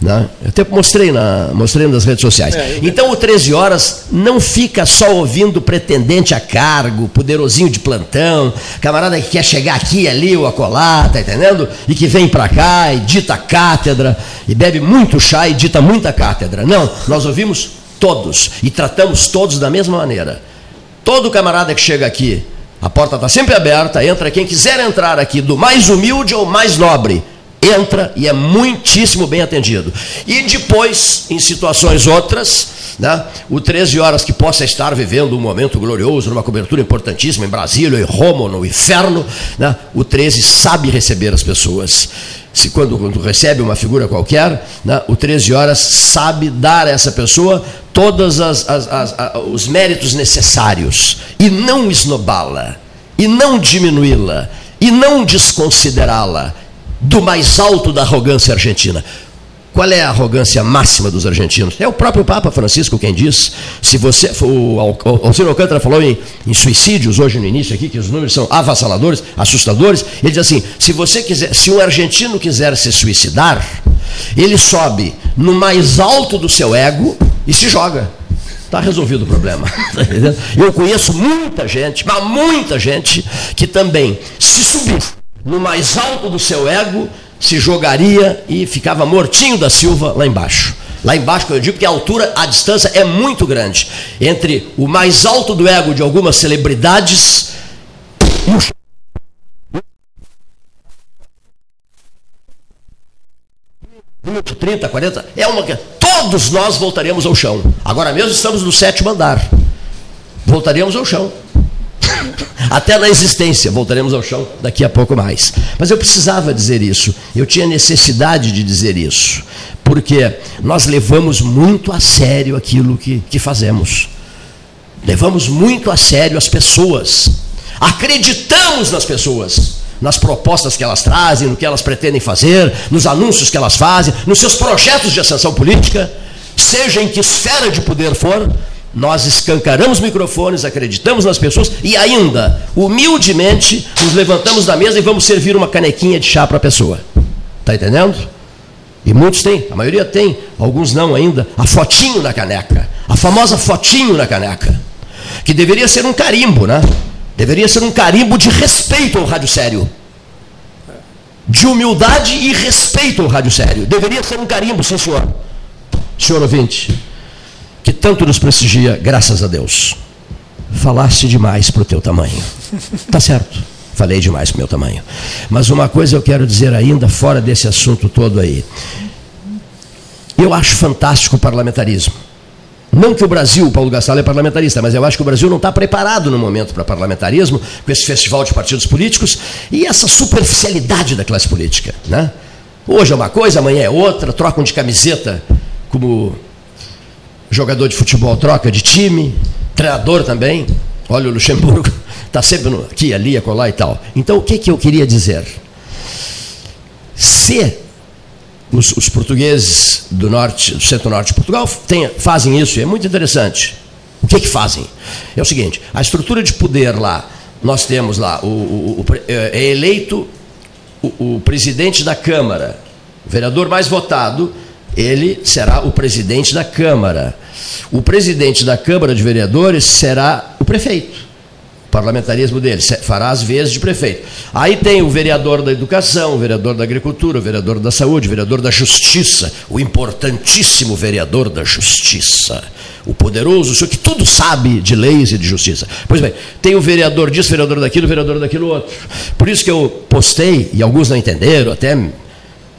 Speaker 2: Né? Eu até mostrei, na, mostrei nas redes sociais. É, então o 13 horas não fica só ouvindo pretendente a cargo, poderosinho de plantão, camarada que quer chegar aqui, ali ou acolá, tá entendendo? E que vem para cá e dita cátedra, e bebe muito chá e dita muita cátedra. Não, nós ouvimos todos e tratamos todos da mesma maneira. Todo camarada que chega aqui a porta está sempre aberta, entra quem quiser entrar aqui, do mais humilde ou mais nobre. Entra e é muitíssimo bem atendido. E depois, em situações outras, né, o 13 horas que possa estar vivendo um momento glorioso, numa cobertura importantíssima em Brasília, em Roma, no inferno, né, o 13 sabe receber as pessoas se quando, quando recebe uma figura qualquer, né, o 13 horas sabe dar a essa pessoa todos os méritos necessários e não esnobá-la. e não diminuí-la e não desconsiderá-la do mais alto da arrogância argentina. Qual é a arrogância máxima dos argentinos? É o próprio Papa Francisco quem diz. Se você, o Alcino Alcântara falou em, em, suicídios hoje no início aqui, que os números são avassaladores, assustadores. Ele diz assim: se você quiser, se um argentino quiser se suicidar, ele sobe no mais alto do seu ego e se joga. Está resolvido o problema. Tá Eu conheço muita gente, mas muita gente, que também se subir no mais alto do seu ego se jogaria e ficava mortinho da Silva lá embaixo. Lá embaixo, eu digo que a altura, a distância é muito grande entre o mais alto do ego de algumas celebridades e o 30, 40, é uma todos nós voltaremos ao chão. Agora mesmo estamos no sétimo andar. Voltaremos ao chão. Até na existência, voltaremos ao chão daqui a pouco mais. Mas eu precisava dizer isso, eu tinha necessidade de dizer isso, porque nós levamos muito a sério aquilo que, que fazemos, levamos muito a sério as pessoas, acreditamos nas pessoas, nas propostas que elas trazem, no que elas pretendem fazer, nos anúncios que elas fazem, nos seus projetos de ascensão política, seja em que esfera de poder for, nós escancaramos microfones, acreditamos nas pessoas e ainda, humildemente, nos levantamos da mesa e vamos servir uma canequinha de chá para a pessoa. Está entendendo? E muitos têm, a maioria tem, alguns não ainda, a fotinho na caneca. A famosa fotinho na caneca. Que deveria ser um carimbo, né? Deveria ser um carimbo de respeito ao rádio sério. De humildade e respeito ao rádio sério. Deveria ser um carimbo, sim senhor. Senhor ouvinte que tanto nos prestigia, graças a Deus. Falaste demais para o teu tamanho. Tá certo. Falei demais para o meu tamanho. Mas uma coisa eu quero dizer ainda, fora desse assunto todo aí. Eu acho fantástico o parlamentarismo. Não que o Brasil, Paulo Gastal, é parlamentarista, mas eu acho que o Brasil não está preparado no momento para parlamentarismo, com esse festival de partidos políticos e essa superficialidade da classe política. Né? Hoje é uma coisa, amanhã é outra, trocam de camiseta como jogador de futebol troca de time, treinador também. Olha o Luxemburgo, está sempre no, aqui, ali, acolá e tal. Então, o que, que eu queria dizer? Se os, os portugueses do norte, do centro-norte de Portugal tem, fazem isso, e é muito interessante. O que, que fazem? É o seguinte: a estrutura de poder lá, nós temos lá, o, o, o é, é eleito o, o presidente da Câmara, o vereador mais votado, ele será o presidente da Câmara. O presidente da Câmara de Vereadores será o prefeito. O parlamentarismo dele fará as vezes de prefeito. Aí tem o vereador da educação, o vereador da agricultura, o vereador da saúde, o vereador da justiça, o importantíssimo vereador da justiça. O poderoso, o senhor que tudo sabe de leis e de justiça. Pois bem, tem o vereador disso, o vereador daquilo, o vereador daquilo outro. Por isso que eu postei, e alguns não entenderam, até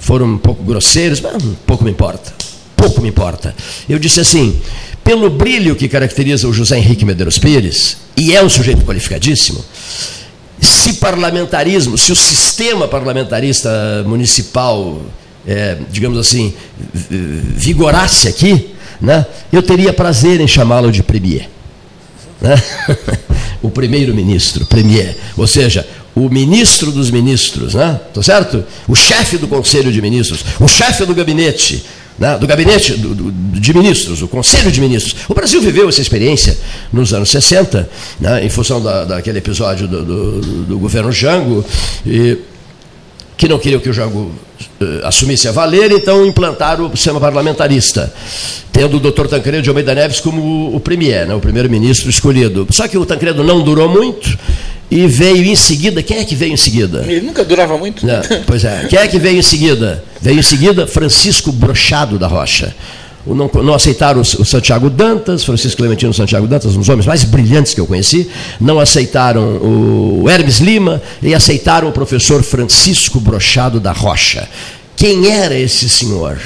Speaker 2: foram um pouco grosseiros, mas pouco me importa. Pouco me importa. Eu disse assim: pelo brilho que caracteriza o José Henrique Medeiros Pires, e é um sujeito qualificadíssimo, se parlamentarismo, se o sistema parlamentarista municipal, é, digamos assim, vigorasse aqui, né, eu teria prazer em chamá-lo de premier. Né? o primeiro-ministro, premier. Ou seja, o ministro dos ministros, né? Tá certo? O chefe do conselho de ministros, o chefe do gabinete, né? do gabinete do, do, de ministros, o conselho de ministros. O Brasil viveu essa experiência nos anos 60, né? em função da, daquele episódio do, do, governo Jango, e, que não queriam que o Jango uh, assumisse a valer, então implantaram o sistema parlamentarista, tendo o doutor Tancredo de Almeida Neves como o, o premier, né? o primeiro-ministro escolhido. Só que o Tancredo não durou muito, e veio em seguida, quem é que veio em seguida?
Speaker 4: Ele nunca durava muito.
Speaker 2: Não, pois é. Quem é que veio em seguida? Veio em seguida Francisco Brochado da Rocha. Não, não, aceitaram o Santiago Dantas, Francisco Clementino Santiago Dantas, um dos homens mais brilhantes que eu conheci, não aceitaram o Hermes Lima e aceitaram o professor Francisco Brochado da Rocha. Quem era esse senhor?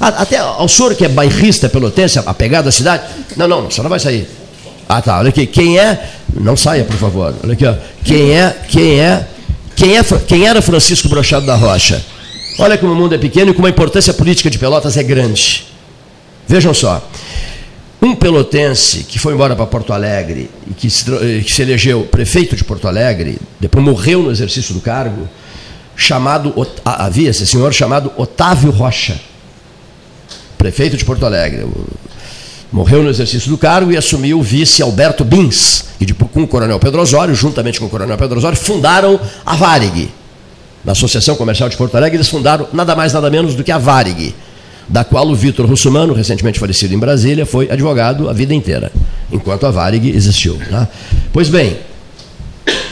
Speaker 2: Até ao senhor que é bairrista pelotense, apegado à cidade, não, não, só não vai sair. Ah, tá. Olha aqui. Quem é. Não saia, por favor. Olha aqui, ó. Quem é. Quem é. Quem, é, quem era Francisco Brochado da Rocha? Olha como o mundo é pequeno e como a importância política de Pelotas é grande. Vejam só. um pelotense que foi embora para Porto Alegre e que se, que se, elegeu prefeito de Porto Alegre, depois morreu no exercício do cargo, chamado havia esse senhor chamado Otávio Rocha, prefeito de Porto Alegre. Morreu no exercício do cargo e assumiu o vice Alberto Bins, e depois, com o coronel Pedro Osório, juntamente com o coronel Pedro Osório, fundaram a Varig. Na Associação Comercial de Porto Alegre, eles fundaram nada mais nada menos do que a Varig da qual o Vitor Russumano, recentemente falecido em Brasília, foi advogado a vida inteira, enquanto a Varig existiu. Né? Pois bem,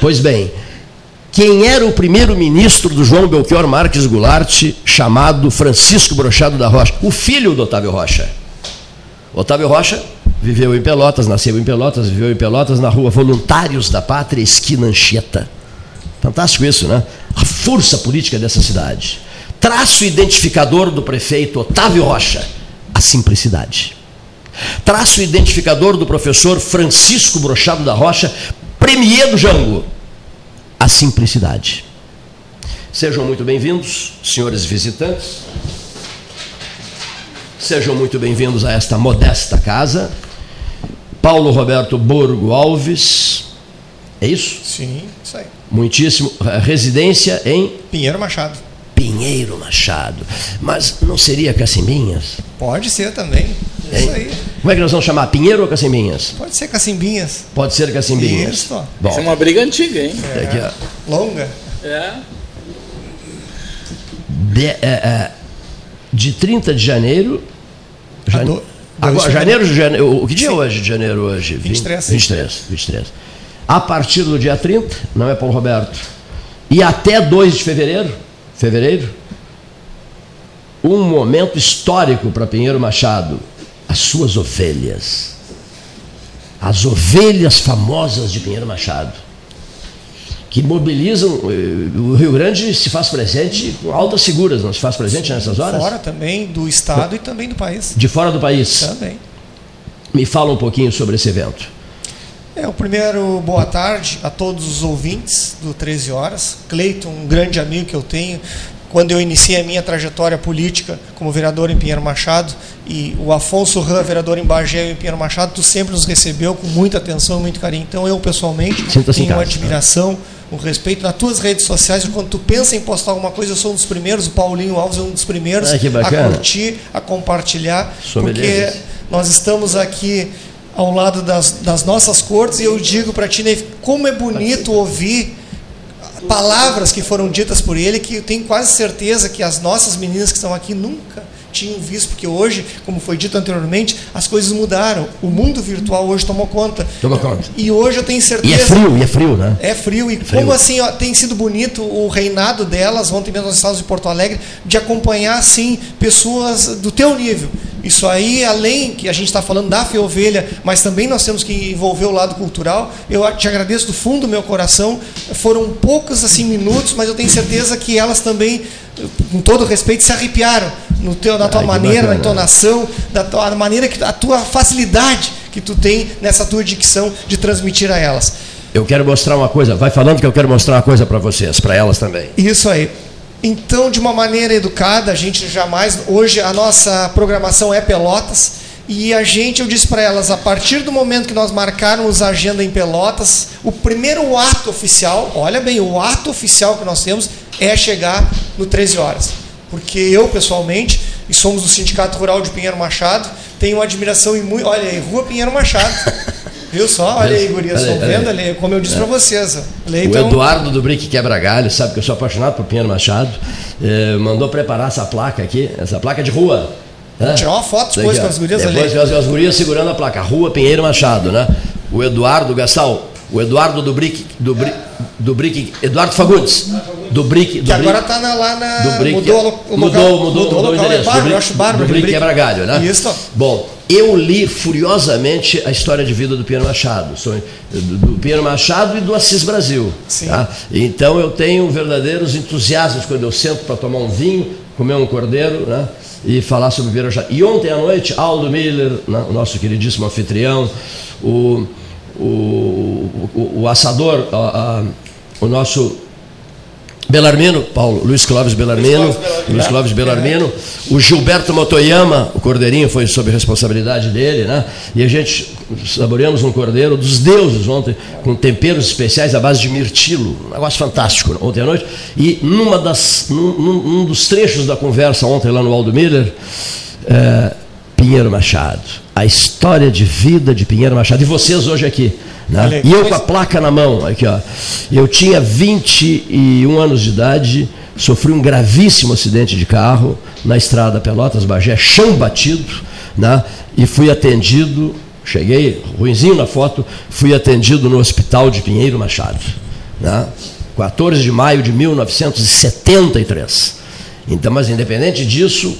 Speaker 2: pois bem, quem era o primeiro ministro do João Belchior Marques Goulart, chamado Francisco Brochado da Rocha? O filho do Otávio Rocha. Otávio Rocha viveu em Pelotas, nasceu em Pelotas, viveu em Pelotas na rua Voluntários da Pátria, esquina Anchieta. Fantástico isso, né? A força política dessa cidade. Traço identificador do prefeito Otávio Rocha, a simplicidade. Traço identificador do professor Francisco Brochado da Rocha, premier do Jango, a simplicidade. Sejam muito bem-vindos, senhores visitantes. Sejam muito bem-vindos a esta modesta casa. Paulo Roberto Borgo Alves. É isso?
Speaker 6: Sim, isso aí.
Speaker 2: Muitíssimo. Residência em
Speaker 6: Pinheiro Machado.
Speaker 2: Pinheiro Machado. Mas não seria Cacimbinhas?
Speaker 6: Pode ser também. Isso aí.
Speaker 2: Como é que nós vamos chamar? Pinheiro ou Cacimbinhas?
Speaker 6: Pode ser Cacimbinhas.
Speaker 2: Pode ser Cacimbinhas.
Speaker 6: Isso.
Speaker 2: Bom,
Speaker 4: Isso é uma briga antiga, hein?
Speaker 6: É.
Speaker 2: aqui,
Speaker 6: Longa.
Speaker 4: É.
Speaker 2: de, é, é, de 30 de janeiro.
Speaker 6: Do- dois
Speaker 2: agora,
Speaker 6: de
Speaker 2: janeiro, de janeiro. O que dia é hoje de janeiro hoje?
Speaker 6: 23.
Speaker 2: 23. 23. A partir do dia 30, não é Paulo Roberto, e até 2 de fevereiro, fevereiro, um momento histórico para Pinheiro Machado, as suas ovelhas. As ovelhas famosas de Pinheiro Machado que mobilizam. eh, O Rio Grande se faz presente com altas seguras, não se faz presente nessas horas?
Speaker 6: Fora também do estado e também do país.
Speaker 2: De fora do país.
Speaker 6: Também.
Speaker 2: Me fala um pouquinho sobre esse evento.
Speaker 6: É, o primeiro boa tarde a todos os ouvintes do 13 Horas. Cleiton, um grande amigo que eu tenho. Quando eu iniciei a minha trajetória política como vereador em Pinheiro Machado, e o Afonso Ram, vereador em Bagé e em Pinheiro Machado, tu sempre nos recebeu com muita atenção, muito carinho. Então eu, pessoalmente, tenho uma
Speaker 2: casa,
Speaker 6: admiração, um respeito. Nas tuas redes sociais, quando tu pensa em postar alguma coisa, eu sou um dos primeiros, o Paulinho Alves é um dos primeiros
Speaker 2: Ah,
Speaker 6: a curtir, a compartilhar,
Speaker 2: Sou
Speaker 6: porque
Speaker 2: beleza.
Speaker 6: nós estamos aqui ao lado das, das nossas cortes e eu digo para ti, Ney, como é bonito ouvir palavras que foram ditas por ele que eu tenho quase certeza que as nossas meninas que estão aqui nunca tinham visto, porque hoje, como foi dito anteriormente, as coisas mudaram. O mundo virtual hoje tomou conta.
Speaker 2: Toma conta.
Speaker 6: E hoje eu tenho certeza.
Speaker 2: E é frio, e é frio, né?
Speaker 6: É frio. E
Speaker 2: Frio.
Speaker 6: como assim ó, tem sido bonito o reinado delas, ontem mesmo nós estávamos em Porto Alegre, de acompanhar assim pessoas do teu nível. Isso aí, além que a gente está falando da Fê Ovelha, mas também nós temos que envolver o lado cultural. Eu te agradeço do fundo do meu coração. Foram poucos assim minutos, mas eu tenho certeza que elas também, com todo respeito, se arrepiaram no teu, na tua
Speaker 2: Ai, que
Speaker 6: maneira, na entonação, da tua a maneira que a tua facilidade que tu tem nessa tua dicção de transmitir a elas.
Speaker 2: Eu quero mostrar uma coisa. Vai falando que eu quero mostrar uma coisa para vocês, para elas também.
Speaker 6: Isso aí. Então, de uma maneira educada, a gente jamais. Hoje a nossa programação é Pelotas. E a gente, eu disse para elas, a partir do momento que nós marcarmos a agenda em Pelotas, o primeiro ato oficial, olha bem, o ato oficial que nós temos é chegar no 13 horas. Porque eu, pessoalmente, e somos do Sindicato Rural de Pinheiro Machado, tenho uma admiração e muito. Olha aí, Rua Pinheiro Machado. Viu só? Olha aí, gurias, estão vendo ali? Como eu disse para vocês.
Speaker 2: O
Speaker 6: Leitão,
Speaker 2: Eduardo do Brick Quebra Galho, sabe que eu sou apaixonado por Pinheiro Machado, eh, mandou preparar essa placa aqui, essa placa de rua. né?
Speaker 6: tirar uma foto depois com as gurias ali.
Speaker 2: Depois as, as gurias segurando a placa, Rua Pinheiro Machado, né? O Eduardo Gastal, o Eduardo do Brick, do Brick, do Brick Eduardo Fagundes, do Brick, do
Speaker 6: Que agora está lá na.
Speaker 2: do Brick,
Speaker 6: mudou o lo- o
Speaker 2: mudou,
Speaker 6: local.
Speaker 2: mudou, mudou,
Speaker 6: o local.
Speaker 2: endereço.
Speaker 6: É bárbaro,
Speaker 2: do
Speaker 6: eu acho bárbaro.
Speaker 2: do
Speaker 6: aquele
Speaker 2: Brick Quebra Galho, né?
Speaker 6: Isso.
Speaker 2: Bom, eu li furiosamente a história de vida do Pinheiro Machado, do, Pinheiro Machado e do Assis Brasil.
Speaker 6: Sim.
Speaker 2: tá? Então eu tenho verdadeiros entusiasmos quando eu sento para tomar um vinho, comer um cordeiro, né? E falar sobre o Pinheiro Machado. E ontem à noite, Aldo Miller, né, o nosso queridíssimo anfitrião, o, o, o, o assador, a- a- o nosso Belarmino, Paulo, Luiz Clóvis Belarmino, Luiz Clóvis Belarmino, o Gilberto Motoyama, o cordeirinho foi sob responsabilidade dele, né? E a gente saboreamos um cordeiro dos deuses ontem, com temperos especiais à base de mirtilo, um negócio fantástico ontem à noite. E numa das, num, num dos trechos da conversa ontem lá no Aldo Miller, é, Pinheiro Machado, a história de vida de Pinheiro Machado, e vocês hoje aqui. Né? E eu com a placa na mão, aqui ó. Eu tinha 21 anos de idade, sofri um gravíssimo acidente de carro na estrada Pelotas Bagé, chão batido, né? E fui atendido, cheguei ruinzinho na foto, fui atendido no Hospital de Pinheiro Machado, né? 14 de maio de 1973. Então, mas independente disso,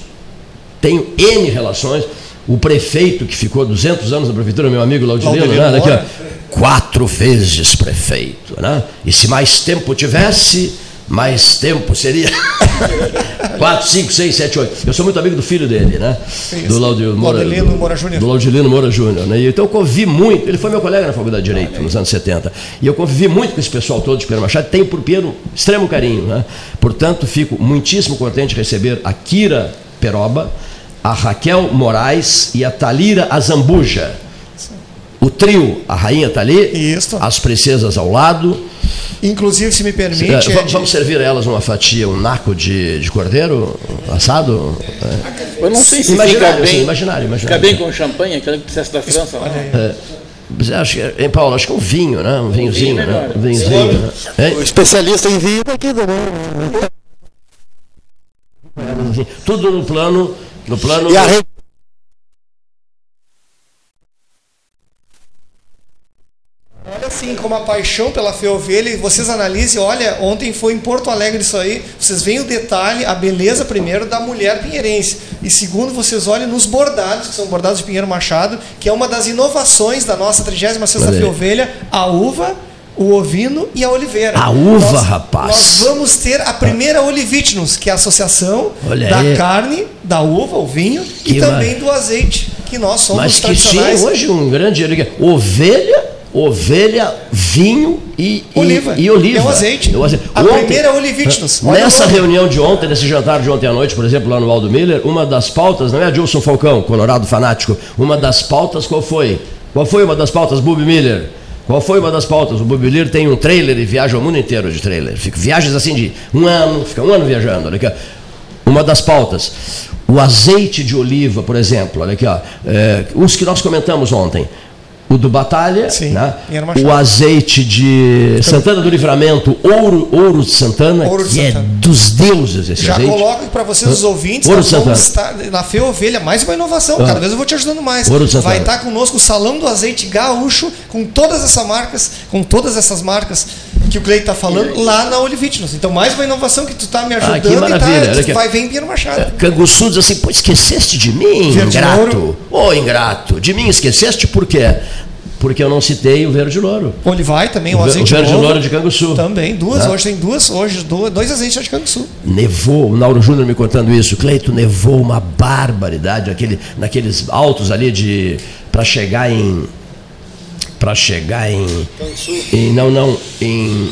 Speaker 2: tenho N relações. O prefeito que ficou 200 anos na prefeitura, meu amigo Laudilino, né? Daqui, ó, quatro vezes prefeito. Né? E se mais tempo tivesse, mais tempo seria. quatro, cinco, seis, sete, oito. Eu sou muito amigo do filho dele, né? Do Laudilino Moura,
Speaker 6: Moura Júnior.
Speaker 2: Do Laudilino Moura Júnior. Né? Então eu convivi muito, ele foi meu colega na Faculdade de Direito nos anos 70. E eu convivi muito com esse pessoal todo de Pedro Machado, tenho por Pedro extremo carinho. Né? Portanto, fico muitíssimo contente de receber a Kira Peroba, a Raquel Moraes e a Talira Azambuja o trio, a rainha está ali,
Speaker 6: Isso.
Speaker 2: as princesas ao lado.
Speaker 6: Inclusive, se me permite.
Speaker 2: É, vamos, vamos servir a elas uma fatia, um naco de, de cordeiro assado?
Speaker 4: Eu não sei se
Speaker 2: imaginário,
Speaker 4: fica bem,
Speaker 2: sim, imaginário, imaginário.
Speaker 4: Fica bem com champanhe, aquele que dissesse da França. Lá.
Speaker 2: É, acho que, hein, Paulo, acho que é um vinho, né? Um vinhozinho,
Speaker 4: Vinho
Speaker 2: né?
Speaker 4: melhor.
Speaker 2: Um vinhozinho, né?
Speaker 5: O especialista em vinho tá aqui também.
Speaker 2: Tudo no plano. No plano.
Speaker 5: E a
Speaker 6: Olha assim, com uma paixão pela Feovelha, e vocês analisem, olha, ontem foi em Porto Alegre isso aí, vocês veem o detalhe, a beleza primeiro da mulher pinheirense, e segundo, vocês olhem nos bordados, que são bordados de Pinheiro Machado, que é uma das inovações da nossa 36ª
Speaker 2: Olha aí.
Speaker 6: Feovelha, a uva, o ovino e a oliveira.
Speaker 2: A uva,
Speaker 6: Nós-
Speaker 2: rapaz.
Speaker 6: Nós vamos ter a primeira Olivitnus, que é a associação
Speaker 2: Olha
Speaker 6: da
Speaker 2: aí.
Speaker 6: carne, da uva, o vinho,
Speaker 2: Que
Speaker 6: e também do azeite, que nós somos
Speaker 2: Mas que hoje um grande. Ovelha, ovelha, vinho e e-
Speaker 6: Oliva.
Speaker 2: E, oliva.
Speaker 6: É o azeite.
Speaker 2: O azeite.
Speaker 6: A primeira é Olivitnus. Olha o
Speaker 2: Nessa reunião de ontem, nesse jantar de ontem à noite, por exemplo, lá no Aldo Miller, uma das pautas, não é Adilson Falcão, colorado fanático, uma das pautas qual foi? Qual foi uma das pautas, Bubi Miller? Qual foi uma das pautas? O Bubi Miller tem um trailer e viaja o mundo inteiro de trailer. Fica viagens assim de um ano, fica um ano viajando. Olha aqui. Uma das pautas. O azeite de oliva, por exemplo, olha aqui, ó, é, os que nós comentamos ontem. O do Batalha,
Speaker 6: Sim,
Speaker 2: né? O azeite de Santana do Livramento, ouro, ouro de Santana,
Speaker 6: Ouro de
Speaker 2: que
Speaker 6: Santana.
Speaker 2: é dos deuses esse
Speaker 6: Já
Speaker 2: azeite.
Speaker 6: coloco para vocês, os ouvintes,
Speaker 2: Ouro de Santana.
Speaker 6: estar na Feia Ovelha, mais uma inovação.
Speaker 2: Ah.
Speaker 6: Cada vez eu vou te ajudando mais.
Speaker 2: Ouro Santana.
Speaker 6: Vai estar conosco o Salão do Azeite Gaúcho, com todas essas marcas, com todas essas marcas que o Cleito está falando, lá na Olivitnos. Então, mais uma inovação que tu está me ajudando
Speaker 2: Ah, que
Speaker 6: e tá,
Speaker 2: aqui.
Speaker 6: vai ver em Pinheiro Machado.
Speaker 2: Canguçu diz assim, pô, esqueceste de mim,
Speaker 6: Verde
Speaker 2: ingrato.
Speaker 6: louro.
Speaker 2: Ô, ingrato, de mim esqueceste por quê? Porque eu não citei o verde louro.
Speaker 6: Olivai também, o,
Speaker 2: O
Speaker 6: azeite
Speaker 2: o verde
Speaker 6: novo.
Speaker 2: louro de Canguçu.
Speaker 6: Também, duas.
Speaker 2: Né?
Speaker 6: Hoje tem duas, hoje do- dois azeites de Canguçu.
Speaker 2: Nevou, o Nauro Júnior me contando isso. Cleito, nevou uma barbaridade naquele, naqueles altos ali de. para chegar em. Para chegar em, em. Não, não, em.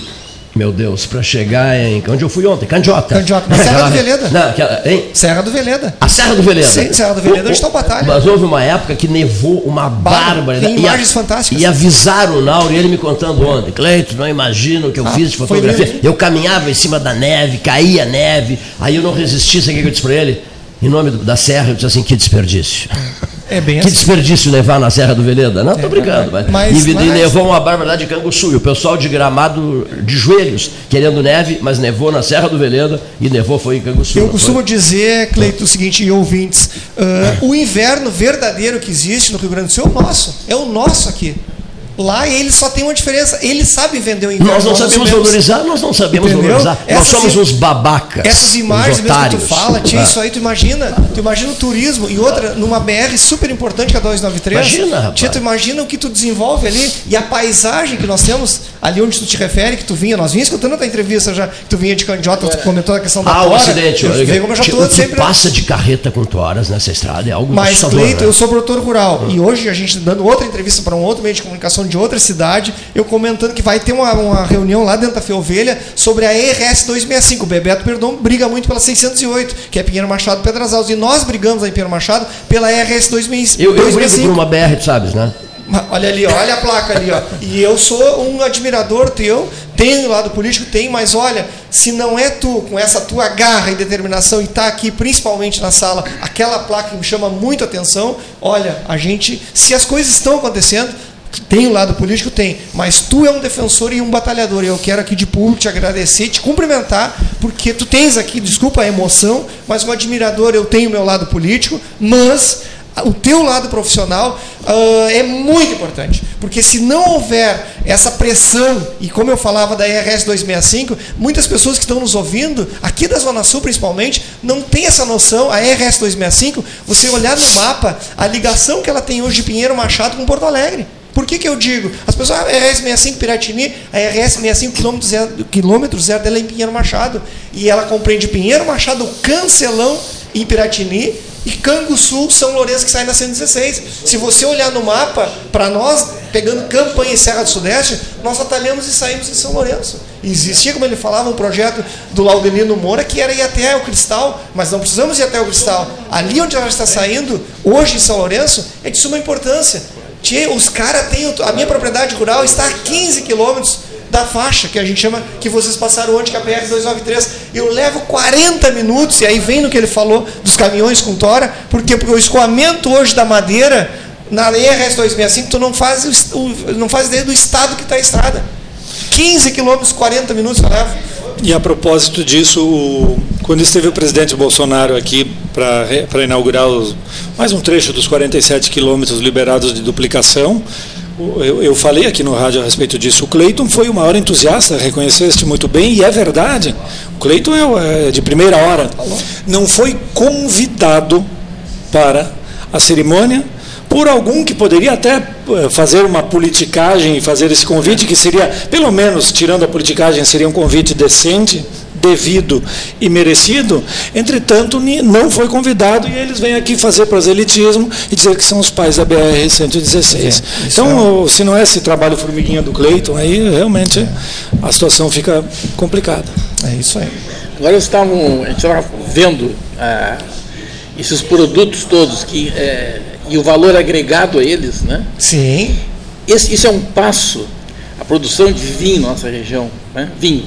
Speaker 2: Meu Deus, para chegar em. Onde eu fui ontem? Candiota.
Speaker 6: Candiota, na Serra do Veleda.
Speaker 2: Não, aquela, hein?
Speaker 6: Serra do Veleda.
Speaker 2: A Serra do Veleda.
Speaker 6: Sim, Serra do Veleda, onde está o Batalha.
Speaker 2: Mas houve uma época que nevou uma
Speaker 6: Bárbaro.
Speaker 2: barbaridade.
Speaker 6: Tem
Speaker 2: E a-
Speaker 6: imagens fantásticas.
Speaker 2: E avisaram o Nauro, e ele me contando ontem. Cleito, não imagina o que eu
Speaker 6: Ah,
Speaker 2: fiz de fotografia. Eu caminhava em cima da neve, caía neve. Aí eu não resisti, sabe o que eu disse para ele? Em nome da Serra, eu disse assim, que desperdício.
Speaker 6: É bem
Speaker 2: Que
Speaker 6: assim.
Speaker 2: desperdício levar na Serra do Veleda. Não, tô brincando. Mas,
Speaker 6: Mas-
Speaker 2: e,
Speaker 6: mas-
Speaker 2: nevou uma barbaridade de Canguçu. E o pessoal de gramado de joelhos, querendo neve, mas nevou na Serra do Veleda e nevou foi em Canguçu.
Speaker 6: Eu
Speaker 2: não foi?
Speaker 6: costumo dizer, Cleito, o seguinte, e ouvintes, ah, o inverno verdadeiro que existe no Rio Grande do Sul é o nosso. É o nosso aqui. Lá eles só tem uma diferença. Eles sabem vender o inverno.
Speaker 2: Nós não sabemos
Speaker 6: sabemos.
Speaker 2: valorizar, nós não sabemos
Speaker 6: Entendeu?
Speaker 2: valorizar. nós
Speaker 6: Essas
Speaker 2: somos
Speaker 6: im-
Speaker 2: uns babacas.
Speaker 6: Essas imagens
Speaker 2: uns
Speaker 6: mesmo que tu fala, tia,
Speaker 2: Ah.
Speaker 6: isso aí tu imagina. Tu imagina o turismo e outra, numa BR super importante que é a 293.
Speaker 2: Imagina, rapaz.
Speaker 6: Tia, tu imagina o que tu desenvolve ali e a paisagem que nós temos ali onde tu te refere, que tu vinha. Nós vinha escutando a tua entrevista já, que tu vinha de candiota, tu comentou a questão da
Speaker 2: Ah, o acidente.
Speaker 6: Eu
Speaker 2: aqui.
Speaker 6: vejo como eu já tô
Speaker 2: o que
Speaker 6: sempre
Speaker 2: passa de carreta com toras nessa estrada é algo
Speaker 6: Mas, Cleito,
Speaker 2: né?
Speaker 6: eu sou produtor rural. E hoje a gente dando outra entrevista para um outro meio de comunicação de outra cidade, eu comentando que vai ter uma, uma reunião lá dentro da Feovelha sobre a ERS 265. O Bebeto Perdão briga muito pela 608, que é Pinheiro Machado Pedras Altas. E nós brigamos aí em Pinheiro Machado pela ERS 265.
Speaker 2: Eu, eu brigo por uma BR, tu sabes, né?
Speaker 6: Olha ali, olha a placa ali, ó. E eu sou um admirador teu, tenho lado político, tenho, mas olha, se não é tu, com essa tua garra e determinação, e tá aqui principalmente na sala, aquela placa que me chama muito atenção, olha, a gente, se as coisas estão acontecendo, tem o lado político? Tem. Mas tu é um defensor e um batalhador. E eu quero aqui de público te agradecer, te cumprimentar, porque tu tens aqui, desculpa a emoção, mas um admirador, eu tenho o meu lado político, mas o teu lado profissional uh, é muito importante, porque se não houver essa pressão, e como eu falava da IRS 265, muitas pessoas que estão nos ouvindo, aqui da Zona Sul principalmente, não tem essa noção, a IRS 265, você olhar no mapa, a ligação que ela tem hoje de Pinheiro Machado com Porto Alegre. Por que, que eu digo? As pessoas, a RS 65 Piratini, a RS 65 quilômetro zero, quilômetro zero dela é em Pinheiro Machado. E ela compreende Pinheiro Machado, Cancelão em Piratini e Canguçu, São Lourenço, que sai na 116. Se você olhar no mapa, para nós, pegando Campanha e Serra do Sudeste, nós atalhamos e saímos em São Lourenço. Existia, como ele falava, um projeto do Laudelino Moura que era ir até o Cristal, mas não precisamos ir até o Cristal. Ali onde ela está saindo, hoje em São Lourenço, é de suma importância. Tchê, os caras têm. A minha propriedade rural está a 15 quilômetros da faixa, que a gente chama, que vocês passaram ontem, que é a PR-293. Eu levo 40 minutos, e aí vem no que ele falou dos caminhões com tora, porque, porque o escoamento hoje da madeira, na ERS 265, tu não faz, o, não faz ideia do estado que está a estrada. 15 quilômetros, 40 minutos eu levo.
Speaker 5: E a propósito disso, o, quando esteve o presidente Bolsonaro aqui para inaugurar os, mais um trecho dos 47 quilômetros liberados de duplicação, eu, eu, falei aqui no rádio a respeito disso. O Cleiton foi o maior entusiasta, reconheceste muito bem, e é verdade. O Cleiton é, é de primeira hora. Não foi convidado para a cerimônia por algum que poderia até eh, fazer uma politicagem e fazer esse convite, que seria, pelo menos, tirando a politicagem, seria um convite decente devido e merecido, entretanto, não foi convidado e eles vêm aqui fazer proselitismo e dizer que são os pais da BR-116. É, então, é... se não é esse trabalho formiguinha do Cleiton, aí realmente é. a situação fica complicada.
Speaker 6: É isso aí.
Speaker 4: Agora estavam, a gente estava vendo ah, esses produtos todos que, é, e o valor agregado a eles, né?
Speaker 6: Sim.
Speaker 4: Esse, isso é um passo, a produção de vinho na nossa região, né? vinho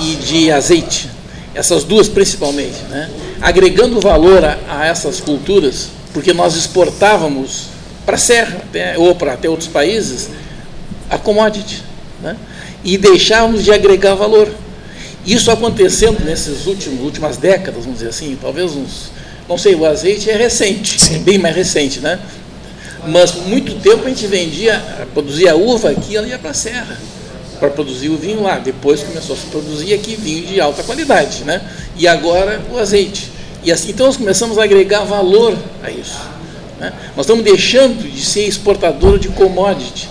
Speaker 4: e de azeite, essas duas principalmente, né? agregando valor a, a essas culturas, porque nós exportávamos para a Serra até, ou para até outros países a commodity, né? e deixávamos de agregar valor. Isso acontecendo nessas últimas, últimas décadas, vamos dizer assim, talvez uns. Não sei, o azeite é recente, é bem mais recente, né? Mas muito tempo a gente vendia, produzia uva aqui e ia para a serra para produzir o vinho lá. Depois começou a se produzir aqui vinho de alta qualidade, né? E agora o azeite. E assim, então nós começamos a agregar valor a isso. Né? Nós estamos deixando de ser exportador de commodity.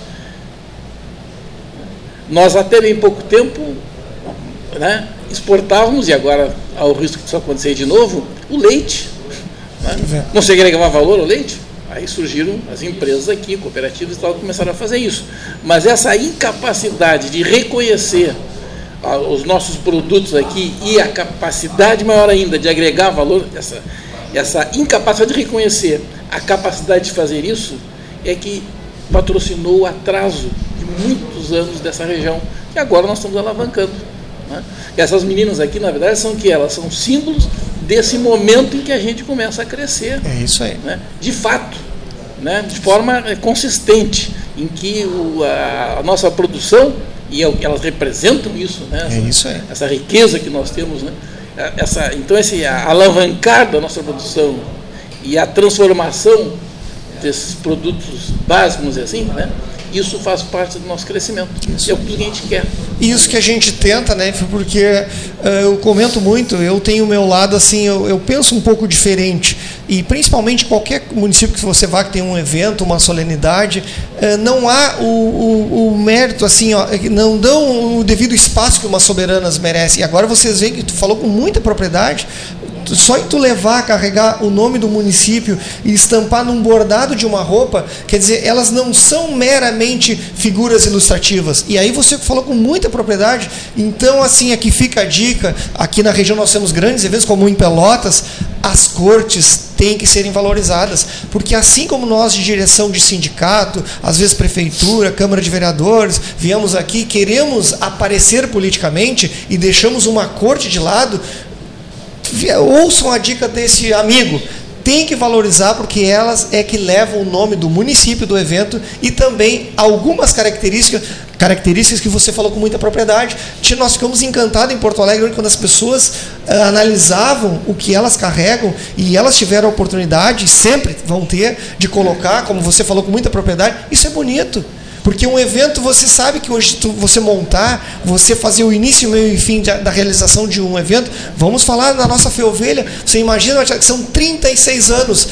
Speaker 4: Nós até bem pouco tempo né, exportávamos, e agora há o risco de isso acontecer de novo, o leite. Né? Não se agregava valor ao leite? Aí surgiram as empresas aqui, cooperativas e tal, começaram a fazer isso. Mas essa incapacidade de reconhecer ah, os nossos produtos aqui e a capacidade maior ainda de agregar valor, essa, essa incapacidade de reconhecer a capacidade de fazer isso, é que patrocinou o atraso de muitos anos dessa região. E agora nós estamos alavancando. Né? Essas meninas aqui, na verdade, são que elas são símbolos desse momento em que a gente começa a crescer.
Speaker 6: É isso aí.
Speaker 4: Né? De fato, né? de forma é, consistente, em que o, a, a, nossa produção, e é elas representam isso, né?
Speaker 6: essa, é isso aí.
Speaker 4: essa riqueza que nós temos, né? É, essa, então esse alavancar da nossa produção e a transformação desses produtos básicos, assim, né? Isso faz parte do nosso crescimento. Isso. É o que a gente quer.
Speaker 6: Isso que a gente tenta, né? Porque uh, eu comento muito, eu tenho o meu lado assim, eu, eu, penso um pouco diferente. E principalmente qualquer município que você vá que tem um evento, uma solenidade, uh, não há o, o, o, mérito, assim, ó, não dão o devido espaço que umas soberanas merecem. E agora vocês veem que tu falou com muita propriedade, só em tu levar, carregar o nome do município e estampar num bordado de uma roupa, quer dizer, elas não são meramente figuras ilustrativas. E aí você falou com muita propriedade. Então, assim, aqui fica a dica. Aqui na região nós temos grandes eventos, como em Pelotas, as cortes têm que serem valorizadas, porque assim como nós de direção de sindicato, às vezes prefeitura, Câmara de Vereadores, viemos aqui, queremos aparecer politicamente e deixamos uma corte de lado, ouçam a dica desse amigo. Tem que valorizar porque elas é que levam o nome do município do evento e também algumas características, características que você falou com muita propriedade. Nós ficamos encantados em Porto Alegre quando as pessoas uh, analisavam o que elas carregam e elas tiveram a oportunidade, sempre vão ter, de colocar, como você falou com muita propriedade. Isso é bonito. Porque um evento, você sabe que hoje tu, você montar, você fazer o início, meio e fim da, da realização de um evento, vamos falar da nossa feovelha. Você imagina, são 36 anos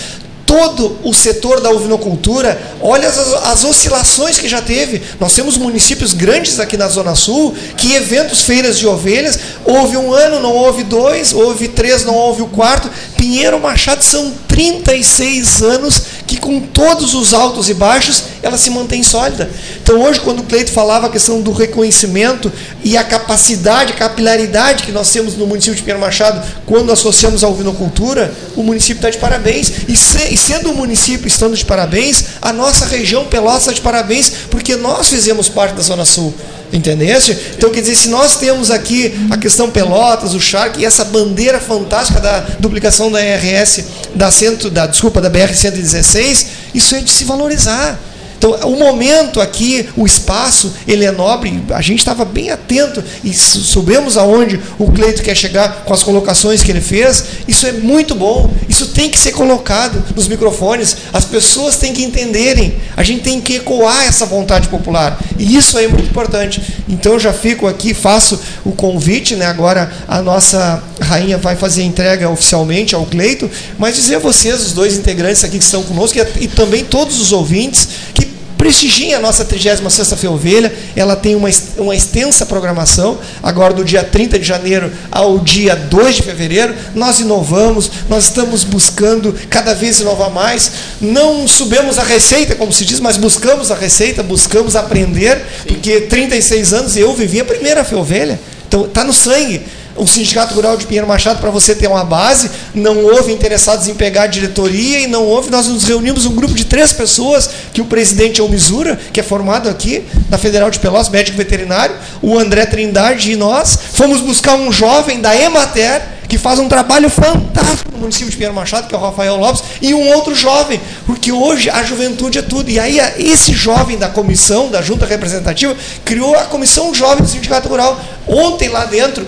Speaker 6: todo o setor da ovinocultura, olha as, as, oscilações que já teve. Nós temos municípios grandes aqui na Zona Sul, que eventos, feiras de ovelhas, houve um ano, não houve dois, houve três, não houve o quarto. Pinheiro Machado são 36 anos que com todos os altos e baixos ela se mantém sólida. Então hoje quando o Cleito falava a questão do reconhecimento e a capacidade, a capilaridade que nós temos no município de Pinheiro Machado quando associamos à ovinocultura, o município está de parabéns. E, se, e sendo o município estando de parabéns, a nossa região Pelotas está de parabéns porque nós fizemos parte da Zona Sul. Entendeste? Então, quer dizer, se nós temos aqui a questão Pelotas, o Shark e essa bandeira fantástica da duplicação da RS, da, centro, da, desculpa, da BR-116, isso é de se valorizar. Então, o momento aqui, o espaço, ele é nobre. A gente estava bem atento e soubemos aonde o Cleito quer chegar com as colocações que ele fez. Isso é muito bom. Isso tem que ser colocado nos microfones. As pessoas têm que entenderem. A gente tem que ecoar essa vontade popular. E isso é muito importante. Então, eu já fico aqui, faço o convite. Né? Agora, a nossa rainha vai fazer a entrega oficialmente ao Cleito. Mas dizer a vocês, os dois integrantes aqui que estão conosco, e, e também todos os ouvintes, que Prestigiem a nossa 36ª Feira Ovelha, ela tem uma, uma extensa programação, agora do dia 30 de janeiro ao dia 2 de fevereiro, nós inovamos, nós estamos buscando cada vez inovar mais, não subimos a receita, como se diz, mas buscamos a receita, buscamos aprender, porque 36 anos eu vivi a primeira Feira Ovelha, então está no sangue, o Sindicato Rural de Pinheiro Machado para você ter uma base, não houve interessados em pegar a diretoria e não houve, nós nos reunimos um grupo de três pessoas, que o presidente é o Misura, que é formado aqui na Federal de Pelotas, médico veterinário, o André Trindade e nós, fomos buscar um jovem da Emater, que faz um trabalho fantástico no município de Pinheiro Machado, que é o Rafael Lopes, e um outro jovem, porque hoje a juventude é tudo. E aí esse jovem da comissão, da junta representativa, criou a comissão jovem do Sindicato Rural. Ontem lá dentro,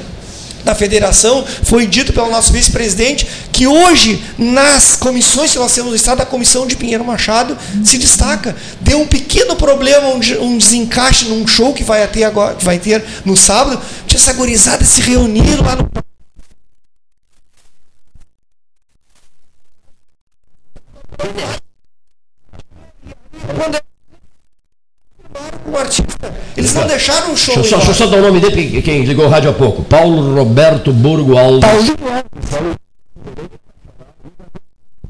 Speaker 6: da federação, foi dito pelo nosso vice-presidente que hoje, nas comissões que nós temos no Estado, a comissão de Pinheiro Machado se destaca. Deu um pequeno problema, um, desencaixe num show que vai ter agora, vai ter no sábado. Tinha essa gurizada se reunir lá no quando o artista. Eles não deixaram o show.
Speaker 2: Deixa eu, só, deixa eu só dar o nome dele, quem ligou o rádio há pouco. Paulo Roberto Burgo Alves. Paulo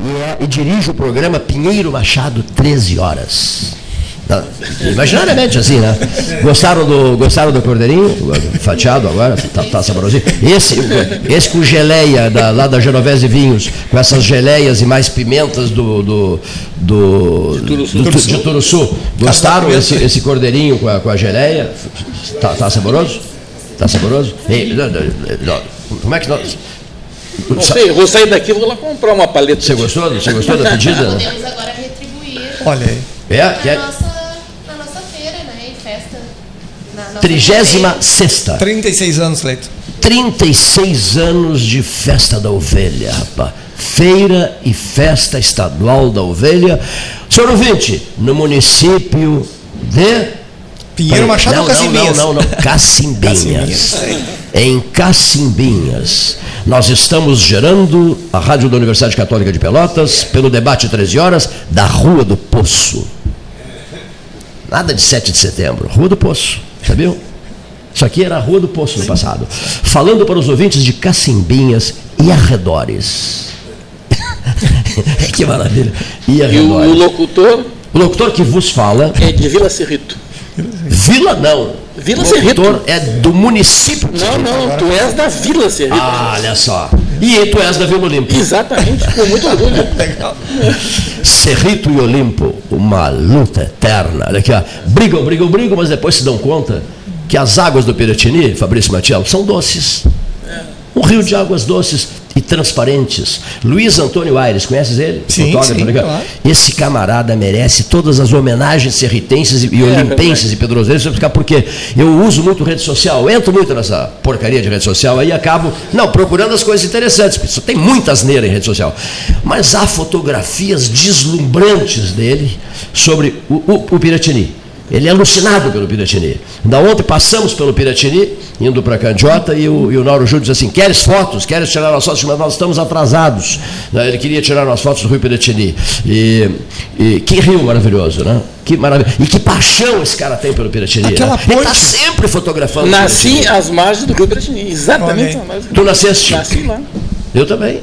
Speaker 2: e, é, e dirige o programa Pinheiro Machado, 13 horas. Imaginariamente assim, né? Gostaram do, gostaram do cordeirinho? Fatiado agora, tá, tá saborosinho. Esse, esse com geleia da, lá da Genovese Vinhos, com essas geleias e mais pimentas do, do, do, de, Turuçu. do, de Turuçu. Gostaram esse, esse cordeirinho com a, com a geleia? Tá, tá saboroso? Tá saboroso? Ei, como é que nós.
Speaker 4: Não sei, eu vou sair daqui e vou lá comprar uma paleta.
Speaker 2: Você gostou? Você gostou da pedida?
Speaker 7: Podemos agora retribuir.
Speaker 6: Olha aí.
Speaker 2: É, que é. 36
Speaker 6: 36 anos, Leito.
Speaker 2: 36 anos de festa da ovelha, rapaz. Feira e festa estadual da ovelha. Senhor ouvinte, no município de.
Speaker 6: Pinheiro Machado
Speaker 2: não,
Speaker 6: ou Cacimbinhas?
Speaker 2: Não, não, não, Cacimbinhas. em Cacimbinhas. Nós estamos gerando a Rádio da Universidade Católica de Pelotas pelo debate 13 horas da Rua do Poço. Nada de 7 de setembro, Rua do Poço. Sabiam? Isso aqui era a Rua do Poço no passado. Falando para os ouvintes de Cacimbinhas e arredores. que maravilha. E
Speaker 4: E o,
Speaker 2: arredores.
Speaker 4: o locutor
Speaker 2: O locutor que vos fala,
Speaker 4: é de Vila Cerrito.
Speaker 2: Vila não.
Speaker 4: Vila
Speaker 2: o locutor
Speaker 4: Cerrito.
Speaker 2: é do município. de
Speaker 4: Não, não, tu és da Vila Cerrito.
Speaker 2: Ah, olha só. E tu és da Vila Olimpo.
Speaker 4: Exatamente, com muito orgulho.
Speaker 2: Cerrito e Olimpo, uma luta eterna. Olha aqui, ó. Brigam, brigam, brigam, mas depois se dão conta que as águas do Piratini, Fabrício Matiello, são doces. Um rio de águas doces e transparentes. Luiz Antônio Aires, conheces ele?
Speaker 6: Sim,
Speaker 2: Fotógrafo,
Speaker 6: sim, claro.
Speaker 2: Esse camarada merece todas as homenagens serritenses e, e olimpenses e pedroseiros. Explicar por quê. Eu uso muito rede social, eu entro muito nessa porcaria de rede social, aí acabo, não, procurando as coisas interessantes, porque só tem muita asneira em rede social. Mas há fotografias deslumbrantes dele sobre o, o, o Piratini. Ele é alucinado pelo Piratini. Da ontem passamos pelo Piratini, indo para Candiota, e o, e o Nauro Júlio disse assim: Queres fotos? Queres tirar as fotos? Mas nós estamos atrasados. Né, Ele queria tirar as fotos do Rio Piratini. E, e que rio maravilhoso, né? Que maravilha. E que paixão esse cara tem pelo Piratini.
Speaker 6: Aquela
Speaker 2: né? Ele está
Speaker 6: ponte.
Speaker 2: sempre fotografando. o
Speaker 4: Nasci às margens do Rio Piratini. Exatamente do
Speaker 2: Tu nasceste?
Speaker 4: Nasci lá.
Speaker 2: Eu também.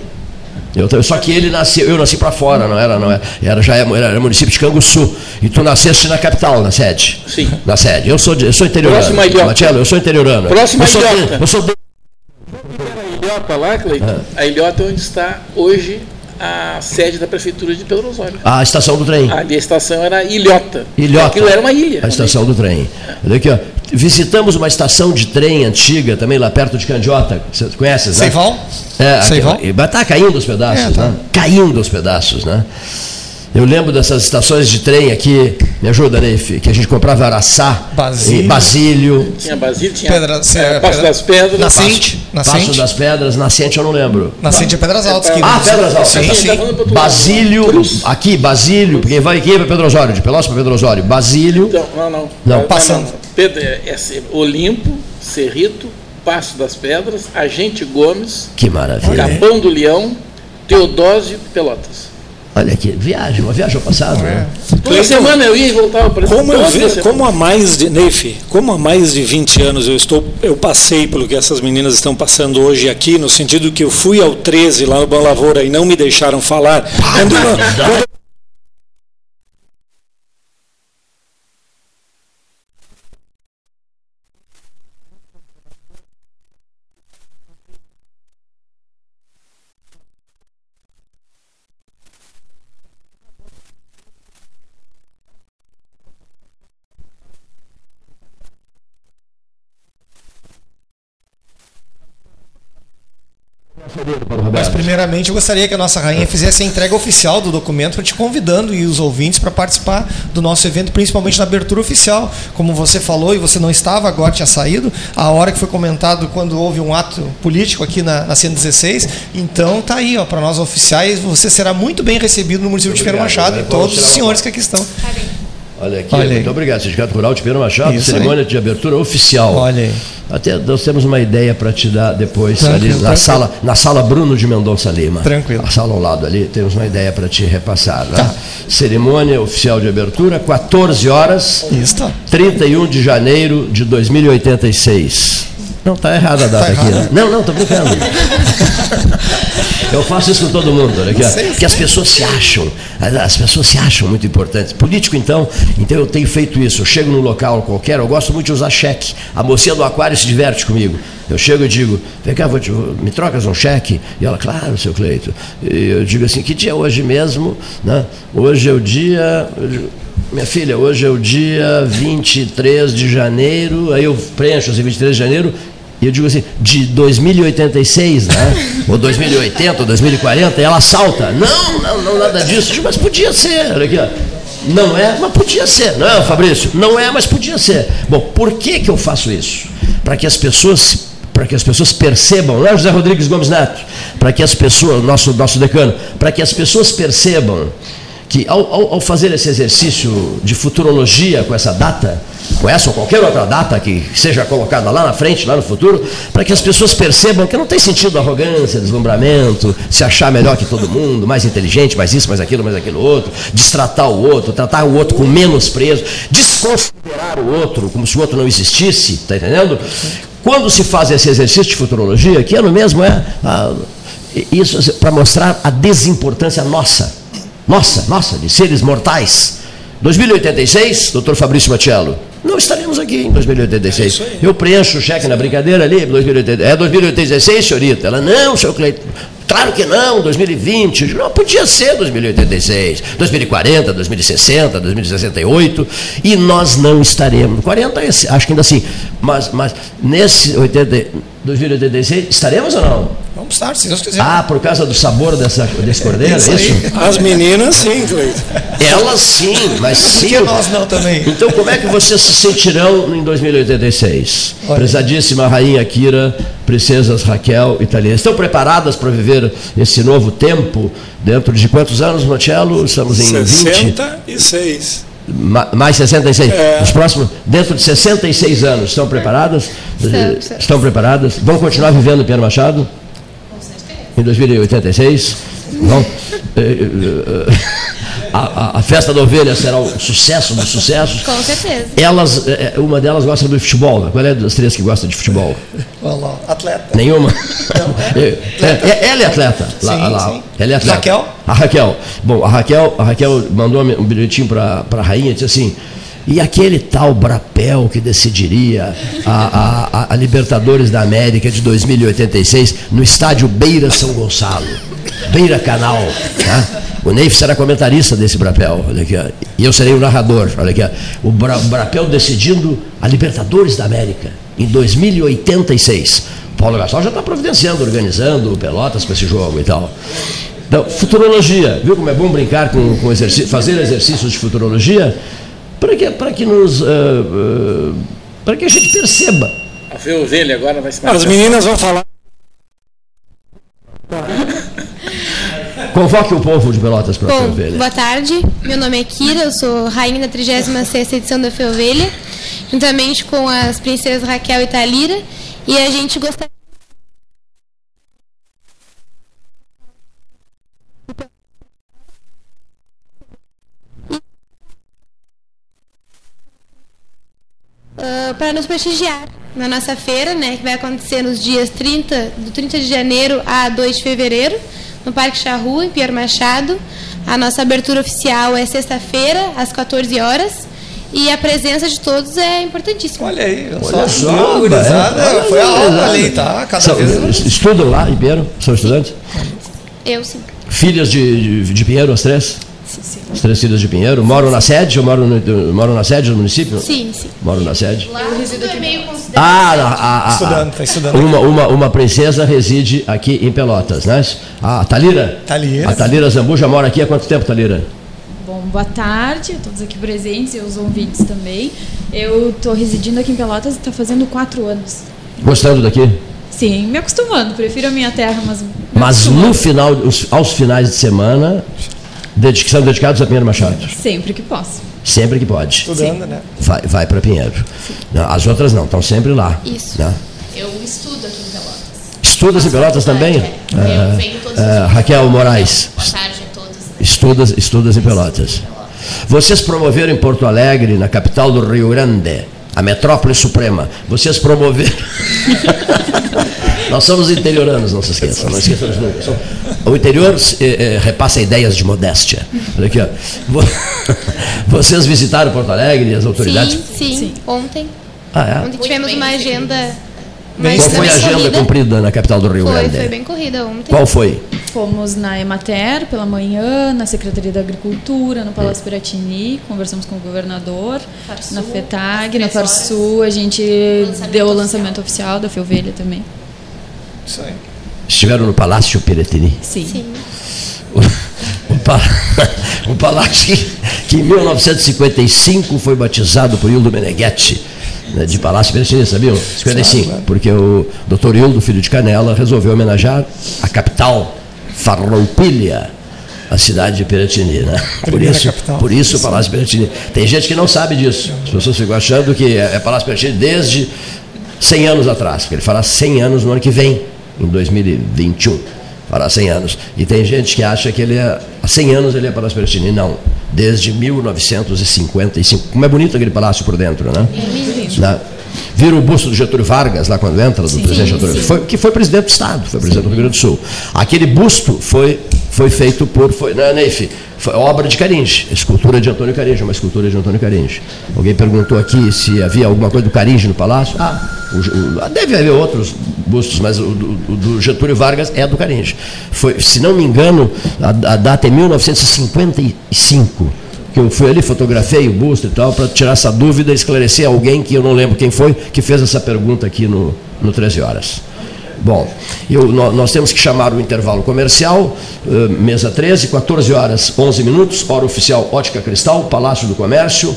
Speaker 2: Eu, só que ele nasceu, eu nasci para fora, não era, não era, era já era, era município de Canguçu. E tu nasceste na capital, na sede.
Speaker 4: Sim.
Speaker 2: Na sede. Eu sou, eu sou interiorano.
Speaker 4: Próximo a Ilhota.
Speaker 2: Matiello, eu sou interiorano.
Speaker 4: Próximo a
Speaker 2: eu sou,
Speaker 4: Ilhota.
Speaker 2: eu sou de-
Speaker 4: A Ilhota lá, Cleiton, a Ilhota é onde está hoje a sede da Prefeitura de Pedro Osório.
Speaker 2: a estação do trem.
Speaker 4: Ali a estação era Ilhota.
Speaker 2: Ilhota.
Speaker 4: Aquilo era uma ilha.
Speaker 2: A estação do trem. Olha aqui, ó. Visitamos uma estação de trem antiga, também lá perto de Candiota. Você conhece, né?
Speaker 6: Seival?
Speaker 2: É,
Speaker 6: Seival?
Speaker 2: aquela- mas tá caindo os pedaços,
Speaker 6: É, tá.
Speaker 2: né? Caindo os pedaços, né? Eu lembro dessas estações de trem aqui, me ajuda, Neif, que a gente comprava Araçá,
Speaker 6: Basílio.
Speaker 2: e Basílio,
Speaker 4: Tinha Basílio, tinha
Speaker 6: Pedra-
Speaker 4: é,
Speaker 6: é,
Speaker 4: Passo
Speaker 6: Pedra-
Speaker 4: das Pedras.
Speaker 6: Nascente.
Speaker 2: Passo
Speaker 6: Nascente.
Speaker 2: das Pedras, Nascente eu não lembro.
Speaker 6: Nascente é Pedras Altas. que-
Speaker 2: Ah, Pedras Altas,
Speaker 6: Sim,
Speaker 2: tá
Speaker 6: sim.
Speaker 2: Basílio.
Speaker 4: Cruz.
Speaker 2: aqui, Basílio, porque vai aqui para Pedro Osório, de Pelotas para Pedro Osório. Basílio,
Speaker 4: Então, não, não.
Speaker 2: Não,
Speaker 6: passando.
Speaker 4: Pedro, é, é Olimpo, Cerrito, Passo das Pedras, Agente Gomes,
Speaker 2: que maravilha.
Speaker 4: Capão do Leão, Teodósio e Pelotas.
Speaker 2: Olha aqui, viagem, uma viagem ao passado. né?
Speaker 4: Toda
Speaker 5: Cleiton,
Speaker 4: semana eu ia e voltava para
Speaker 5: Como, eu vi, como há mais de Neif, como há mais de 20 anos eu estou, eu passei pelo que essas meninas estão passando hoje aqui, no sentido que eu fui ao 13 lá no Bom Lavoura e não me deixaram falar. Quando, quando
Speaker 6: Mas primeiramente eu gostaria que a nossa rainha fizesse a entrega oficial do documento, te convidando e os ouvintes para participar do nosso evento, principalmente na abertura oficial. Como você falou e você não estava, agora tinha saído, a hora que foi comentado quando houve um ato político aqui na, na 116. Então tá aí, ó, para nós oficiais, você será muito bem recebido no município de Pedro. Machado e todos os senhores que aqui estão.
Speaker 2: Olha aqui,
Speaker 6: Olha aí.
Speaker 2: muito obrigado. Sindicato Rural de Pedro Machado,
Speaker 6: Isso
Speaker 2: cerimônia de abertura oficial.
Speaker 6: Olha aí.
Speaker 2: Até nós temos uma ideia para te dar depois
Speaker 6: Tranquilo,
Speaker 2: ali na
Speaker 6: tranquilo.
Speaker 2: sala, na sala Bruno de Mendonça Lima.
Speaker 6: Tranquilo.
Speaker 2: A sala ao lado ali, temos uma ideia para te repassar. Né?
Speaker 6: Tá.
Speaker 2: Cerimônia oficial de abertura, 14 horas,
Speaker 6: Isso tá.
Speaker 2: 31 de janeiro de 2086. Não, tá errada a data
Speaker 6: Tá
Speaker 2: aqui. Né? Não, não, tô brincando. Eu faço isso com todo mundo, aqui, ó.
Speaker 6: Sei,
Speaker 2: que as pessoas se acham, as pessoas se acham muito importantes. Político, então, então eu tenho feito isso. Eu chego num local qualquer, eu gosto muito de usar cheque. A mocinha do aquário se diverte comigo. Eu chego e digo, vem cá, vou te- me trocas um cheque? E ela, claro, seu Cleito. E eu digo assim, que dia é hoje mesmo? Né? Hoje é o dia. minha filha, hoje é o dia 23 de janeiro, aí eu preencho assim, 23 de janeiro, e eu digo assim, de 2086, né? Ou 2080, ou 2040, e ela salta. Não, não, não, nada disso. Digo, mas podia ser, olha aqui, ó. Não é, mas podia ser. Não, Fabrício, não é, mas podia ser. Bom, por que, que eu faço isso? Para que as pessoas para que as pessoas percebam, não é José Rodrigues Gomes Neto, para que as pessoas, nosso, nosso decano, para que as pessoas percebam que ao, ao, ao fazer esse exercício de futurologia com essa data, com essa ou qualquer outra data que seja colocada lá na frente, lá no futuro, para que as pessoas percebam que não tem sentido arrogância, deslumbramento, se achar melhor que todo mundo, mais inteligente, mais isso, mais aquilo, mais aquilo outro, destratar o outro, tratar o outro com menos preso, desconsiderar o outro como se o outro não existisse, está entendendo? Quando se faz esse exercício de futurologia, que ano mesmo é? Ah, isso para mostrar a desimportância nossa, nossa, nossa, de seres mortais. 2086, doutor Fabrício Matiello, não estaremos aqui em 2086. Eu preencho o cheque na brincadeira ali, 2080, é 2086, senhorita? Ela, não, senhor Cleiton. Claro que não, 2020. Não, podia ser 2086, 2040, 2060, 2068. E nós não estaremos. 40, acho que ainda assim. Mas, mas nesse 80, 2086, estaremos ou não?
Speaker 6: Se Deus quiser.
Speaker 2: Ah, por causa do sabor dessa, desse cordeiro, é
Speaker 6: Isso.
Speaker 5: As meninas, sim, Cleiton.
Speaker 2: Elas sim, mas
Speaker 6: Por
Speaker 2: sim.
Speaker 6: que nós não também?
Speaker 2: Então, como é que vocês se sentirão em 2086?
Speaker 6: Olha.
Speaker 2: Prezadíssima Rainha Kira, princesas Raquel e Thalia. Estão preparadas para viver esse novo tempo? Dentro de quantos anos, Marcelo? Estamos em 20?
Speaker 5: 66.
Speaker 2: Ma- Mais 66?
Speaker 5: É.
Speaker 2: Os próximos, dentro de 66 anos, estão preparadas?
Speaker 7: Estamos.
Speaker 2: Estão preparadas? Vão continuar vivendo em Pierre Machado? Em 2086? Vão? Eh, eh, eh, A, a- a festa da ovelha será um sucesso dos sucessos.
Speaker 7: Com certeza.
Speaker 2: Elas, uma delas gosta do futebol. né? Qual é das três que gosta de futebol?
Speaker 6: Olha lá, atleta.
Speaker 2: Nenhuma? É, é, ela é atleta. Lá,
Speaker 6: Sim,
Speaker 2: lá.
Speaker 6: sim.
Speaker 2: Ela é atleta.
Speaker 6: Raquel?
Speaker 2: A Raquel. Bom, a Raquel, a Raquel mandou um bilhetinho para a rainha e disse assim. E aquele tal Brapel que decidiria a, a- a- Libertadores da América de 2086 no estádio Beira São Gonçalo, Beira Canal. Tá? O Neif será comentarista desse Brapel, olha aqui, e eu serei o narrador. Olha aqui, o Bra- Brapel decidindo a Libertadores da América em 2086. Paulo Gastal já está providenciando, organizando Pelotas para esse jogo e tal. Então, futurologia, viu como é bom brincar com, com exercício, fazer exercícios de futurologia? Para que, para que nos. ah, ah, para que a gente perceba.
Speaker 4: A ovelha agora vai se
Speaker 5: As meninas vão falar.
Speaker 2: Convoque o povo de Pelotas para a
Speaker 7: Bom,
Speaker 2: ovelha.
Speaker 7: boa tarde. Meu nome é Kira, eu sou rainha da 36ª edição da Feovelha, juntamente com as princesas Raquel e Talira, e a gente gostaria para nos prestigiar na nossa feira, né, que vai acontecer nos dias 30, do 30 de janeiro a 2 de fevereiro, no Parque Charrua, em Pierre Machado. A nossa abertura oficial é sexta-feira, às 14 horas. E a presença de todos é importantíssima.
Speaker 6: Olha aí,
Speaker 2: Olha
Speaker 6: só,
Speaker 2: só,
Speaker 6: gurizada,
Speaker 2: é.
Speaker 6: foi a aula ali, tá? Cada
Speaker 2: São-
Speaker 6: vez.
Speaker 2: estudam lá em Pinheiro? São estudantes?
Speaker 7: Eu sim.
Speaker 2: Filhas de, de, de Pinheiro, as três?
Speaker 7: Sim, sim.
Speaker 2: As três filhas de Pinheiro? Moram na sede? Ou moram, no, moram na sede do município?
Speaker 7: Sim, sim.
Speaker 2: Moram na sede?
Speaker 7: Lá tudo é meio considerado.
Speaker 2: Ah, a, a, a,
Speaker 6: Estudando, tá estudando.
Speaker 2: Uma, uma, uma princesa reside aqui em Pelotas, né? Ah, a Talira?
Speaker 6: Talira.
Speaker 2: A Talira Zambuja mora aqui há quanto tempo, Talira?
Speaker 8: Bom, boa tarde a todos aqui presentes e os ouvintes também. Eu estou residindo aqui em Pelotas e está fazendo quatro anos.
Speaker 2: Gostando daqui?
Speaker 8: Sim, me acostumando. Prefiro a minha terra, mas.
Speaker 2: Mas no final, os- aos finais de semana, dedic- são dedicados a Pinheiro Machado.
Speaker 8: Sempre que posso.
Speaker 2: Sempre que pode.
Speaker 6: Estudando, né?
Speaker 2: Vai, vai para Pinheiro. Não, As outras não, estão sempre lá.
Speaker 7: Isso.
Speaker 2: né?
Speaker 9: Eu estudo aqui em Pelotas.
Speaker 2: Estudas em Pelotas também?
Speaker 9: É, eu venho todos os
Speaker 2: Ah,
Speaker 9: dias.
Speaker 2: Raquel Moraes.
Speaker 9: Boa tarde a todos.
Speaker 2: Estudas, estudas em Pelotas. Vocês promoveram em Porto Alegre, na capital do Rio Grande, a metrópole suprema. Vocês promoveram. Nós somos interioranos, não se esqueçam, não esqueçam de nunca. O interior eh, eh, repassa ideias de modéstia. Olha aqui, ó. Vo- Vocês visitaram Porto Alegre, as autoridades?
Speaker 7: Sim, sim, Ontem.
Speaker 2: Ah, é?
Speaker 7: Ontem tivemos uma agenda.
Speaker 6: Bem,
Speaker 2: Qual foi a agenda
Speaker 7: corrida.
Speaker 2: cumprida na capital do Rio
Speaker 7: Foi,
Speaker 2: Grande?
Speaker 7: foi bem corrida ontem.
Speaker 2: Qual foi?
Speaker 8: Fomos na Emater pela manhã, na Secretaria da Agricultura, no Palácio Piratini, conversamos com o governador,
Speaker 9: Farsul,
Speaker 8: na FETAG, na Farsul, a gente deu o
Speaker 9: oficial.
Speaker 8: lançamento oficial da Felvelha também.
Speaker 6: Isso aí.
Speaker 2: Estiveram no Palácio Piretini.
Speaker 8: Sim.
Speaker 7: Sim.
Speaker 2: Um, um palácio que, que em 1955 foi batizado por Hildo Meneghetti, né, de Palácio Piratini, sabiam? 55, porque o doutor Hildo, filho de Canela, resolveu homenagear a capital, Farroupilha, a cidade de Piratini. Né? Por isso, por isso o Palácio Piratini. Tem gente que não sabe disso. As pessoas ficam achando que é é Palácio Piratini desde 100 anos atrás, porque ele fará 100 anos no ano que vem, em 2021. Fará 100 anos. E tem gente que acha que ele é. Há 100 anos ele é Palácio Piratini. Não. Desde 1955. Como é bonito aquele palácio por dentro, né? Né? Vira o busto do Getúlio Vargas, lá quando entra, do presidente Getúlio, foi, que foi presidente do Estado, foi presidente do Rio Grande do Sul. Aquele busto foi, foi feito por. Foi, não, Neif, foi obra de Caringe, escultura de Antônio Caringe, uma escultura de Antônio Caringe. Alguém perguntou aqui se havia alguma coisa do Caringe no palácio. Ah, o, o, deve haver outros bustos, mas o, o, do Getúlio Vargas é do Caringe. Foi, se não me engano, a, a data é 1955 que eu fui ali, fotografei o busto e tal, para tirar essa dúvida e esclarecer alguém que eu não lembro quem foi, que fez essa pergunta aqui no, no 13 Horas. Bom, eu, nós temos que chamar o intervalo comercial, uh, mesa 13, 14 horas 11 minutos, hora oficial Ótica Cristal, Palácio do Comércio.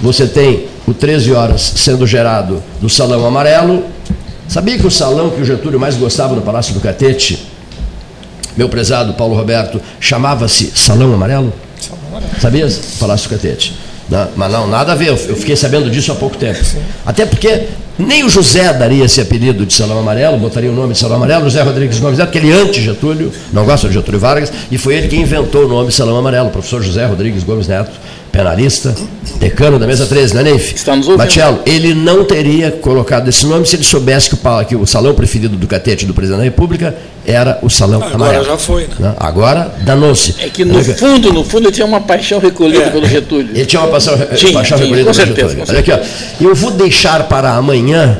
Speaker 2: Você tem o 13 horas sendo gerado do Salão Amarelo. Sabia que o salão que o Getúlio mais gostava no Palácio do Catete, meu prezado Paulo Roberto, chamava-se Salão Amarelo? Sabia? Palácio do Catete. Não, mas não, nada a ver, eu fiquei sabendo disso há pouco tempo. Até porque nem o José daria esse apelido de Salão Amarelo, botaria o nome de Salão Amarelo, José Rodrigues Gomes Neto, porque ele anti-Getúlio, não gosta de Getúlio Vargas, e foi ele quem inventou o nome Salão Amarelo, o professor José Rodrigues Gomes Neto, penalista, decano da mesa 13, né, Neif?
Speaker 4: Estamos ouvindo.
Speaker 2: Matiello, ele não teria colocado esse nome se ele soubesse que o, que o salão preferido do catete do presidente da República era o Salão
Speaker 5: Agora
Speaker 2: Amarelo.
Speaker 5: já foi, né?
Speaker 2: Agora, danou-se.
Speaker 4: É que no fundo, no fundo, ele tinha uma paixão recolhida
Speaker 5: É.
Speaker 4: pelo Getúlio.
Speaker 2: Ele tinha uma paixão,
Speaker 4: Tinha,
Speaker 2: paixão
Speaker 4: tinha,
Speaker 2: recolhida
Speaker 4: com
Speaker 2: pelo
Speaker 4: certeza,
Speaker 2: Getúlio. Olha aqui, ó. Eu vou deixar para amanhã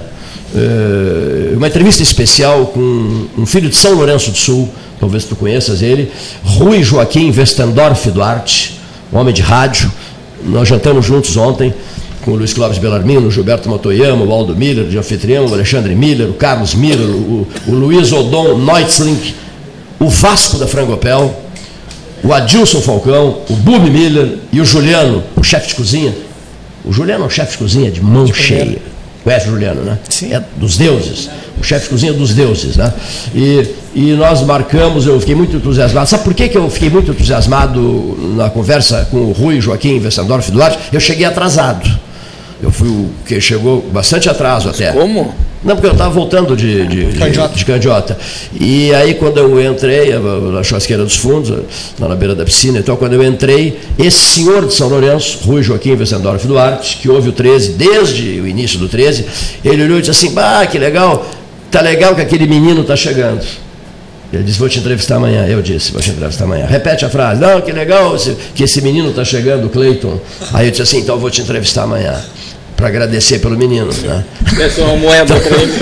Speaker 2: eh, uma entrevista especial com um filho de São Lourenço do Sul, talvez tu conheças ele, Rui Joaquim Westendorf Duarte, um homem de rádio. Nós jantamos juntos ontem com o Luiz Clóvis Bellarmino, o Gilberto Motoyama, o Aldo Miller, de anfitrião, o Alexandre Miller, o Carlos Miller, o, o Luiz Odon Neutzlink, o Vasco da Frangopel, o Adilson Falcão, o Bubi Miller e o Juliano, o chefe de cozinha. O Juliano é um chefe de cozinha de mão cheia. Conhece o Juliano, né?
Speaker 6: Sim.
Speaker 2: É dos deuses. O chefe de cozinha dos deuses, né? E, e nós marcamos, eu fiquei muito entusiasmado. Sabe por que, que eu fiquei muito entusiasmado na conversa com o Rui Joaquim Westendorf Duarte? Eu cheguei atrasado. Eu fui o que chegou bastante atraso até.
Speaker 4: Como?
Speaker 2: Não, porque eu estava voltando de, de,
Speaker 6: Candiota.
Speaker 2: de candiota. E aí, quando eu entrei, na churrasqueira dos fundos, na beira da piscina, então, quando eu entrei, esse senhor de São Lourenço, Rui Joaquim Westendorf Duarte, que houve o 13, desde o início do 13, ele olhou e disse assim: Ah, que legal, tá legal que aquele menino está chegando. Ele disse, vou te entrevistar amanhã. Eu disse, vou te entrevistar amanhã. Repete a frase. Não, que legal que esse menino está chegando, Cleiton. Aí eu disse assim, então vou te entrevistar amanhã. Para agradecer pelo menino. Né?
Speaker 4: Uma moeda para ele.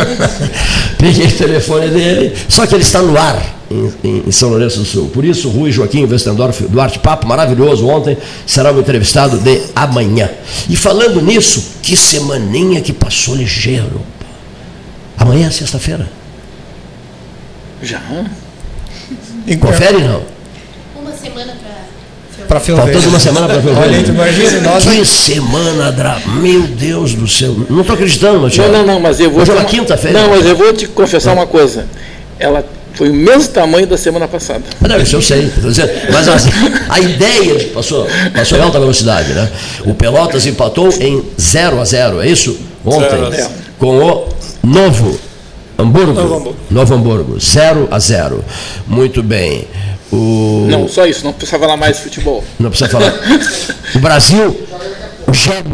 Speaker 2: Peguei o telefone dele, só que ele está no ar em, em- em São Lourenço do Sul. Por isso, Rui Joaquim Westendorf Duarte, papo maravilhoso ontem, será o entrevistado de amanhã. E falando nisso, que semaninha que passou ligeiro. Amanhã é sexta-feira.
Speaker 4: Já?
Speaker 2: Confere não?
Speaker 6: Para filme.
Speaker 2: Faltando uma semana para ver o
Speaker 6: Olha, imagina, nós
Speaker 2: Que semana, dra... meu Deus do céu. Não estou acreditando,
Speaker 4: Não, não, não, mas eu vou.
Speaker 2: Hoje é uma quinta-feira.
Speaker 4: Não, mas eu vou te confessar uma coisa. Ela foi o mesmo tamanho da semana passada.
Speaker 2: Ah, Não, isso eu sei. dizendo. Mas assim, a ideia de- passou, passou em alta velocidade, né? O Pelotas empatou em 0 a 0 é isso? Ontem,
Speaker 5: Zero zero.
Speaker 2: com o Novo Hamburgo.
Speaker 5: Novo Hamburgo.
Speaker 2: Novo Hamburgo, 0 a 0 Muito bem. O...
Speaker 4: Não, só isso, não precisa falar mais de futebol.
Speaker 2: Não precisa falar. O Brasil joga.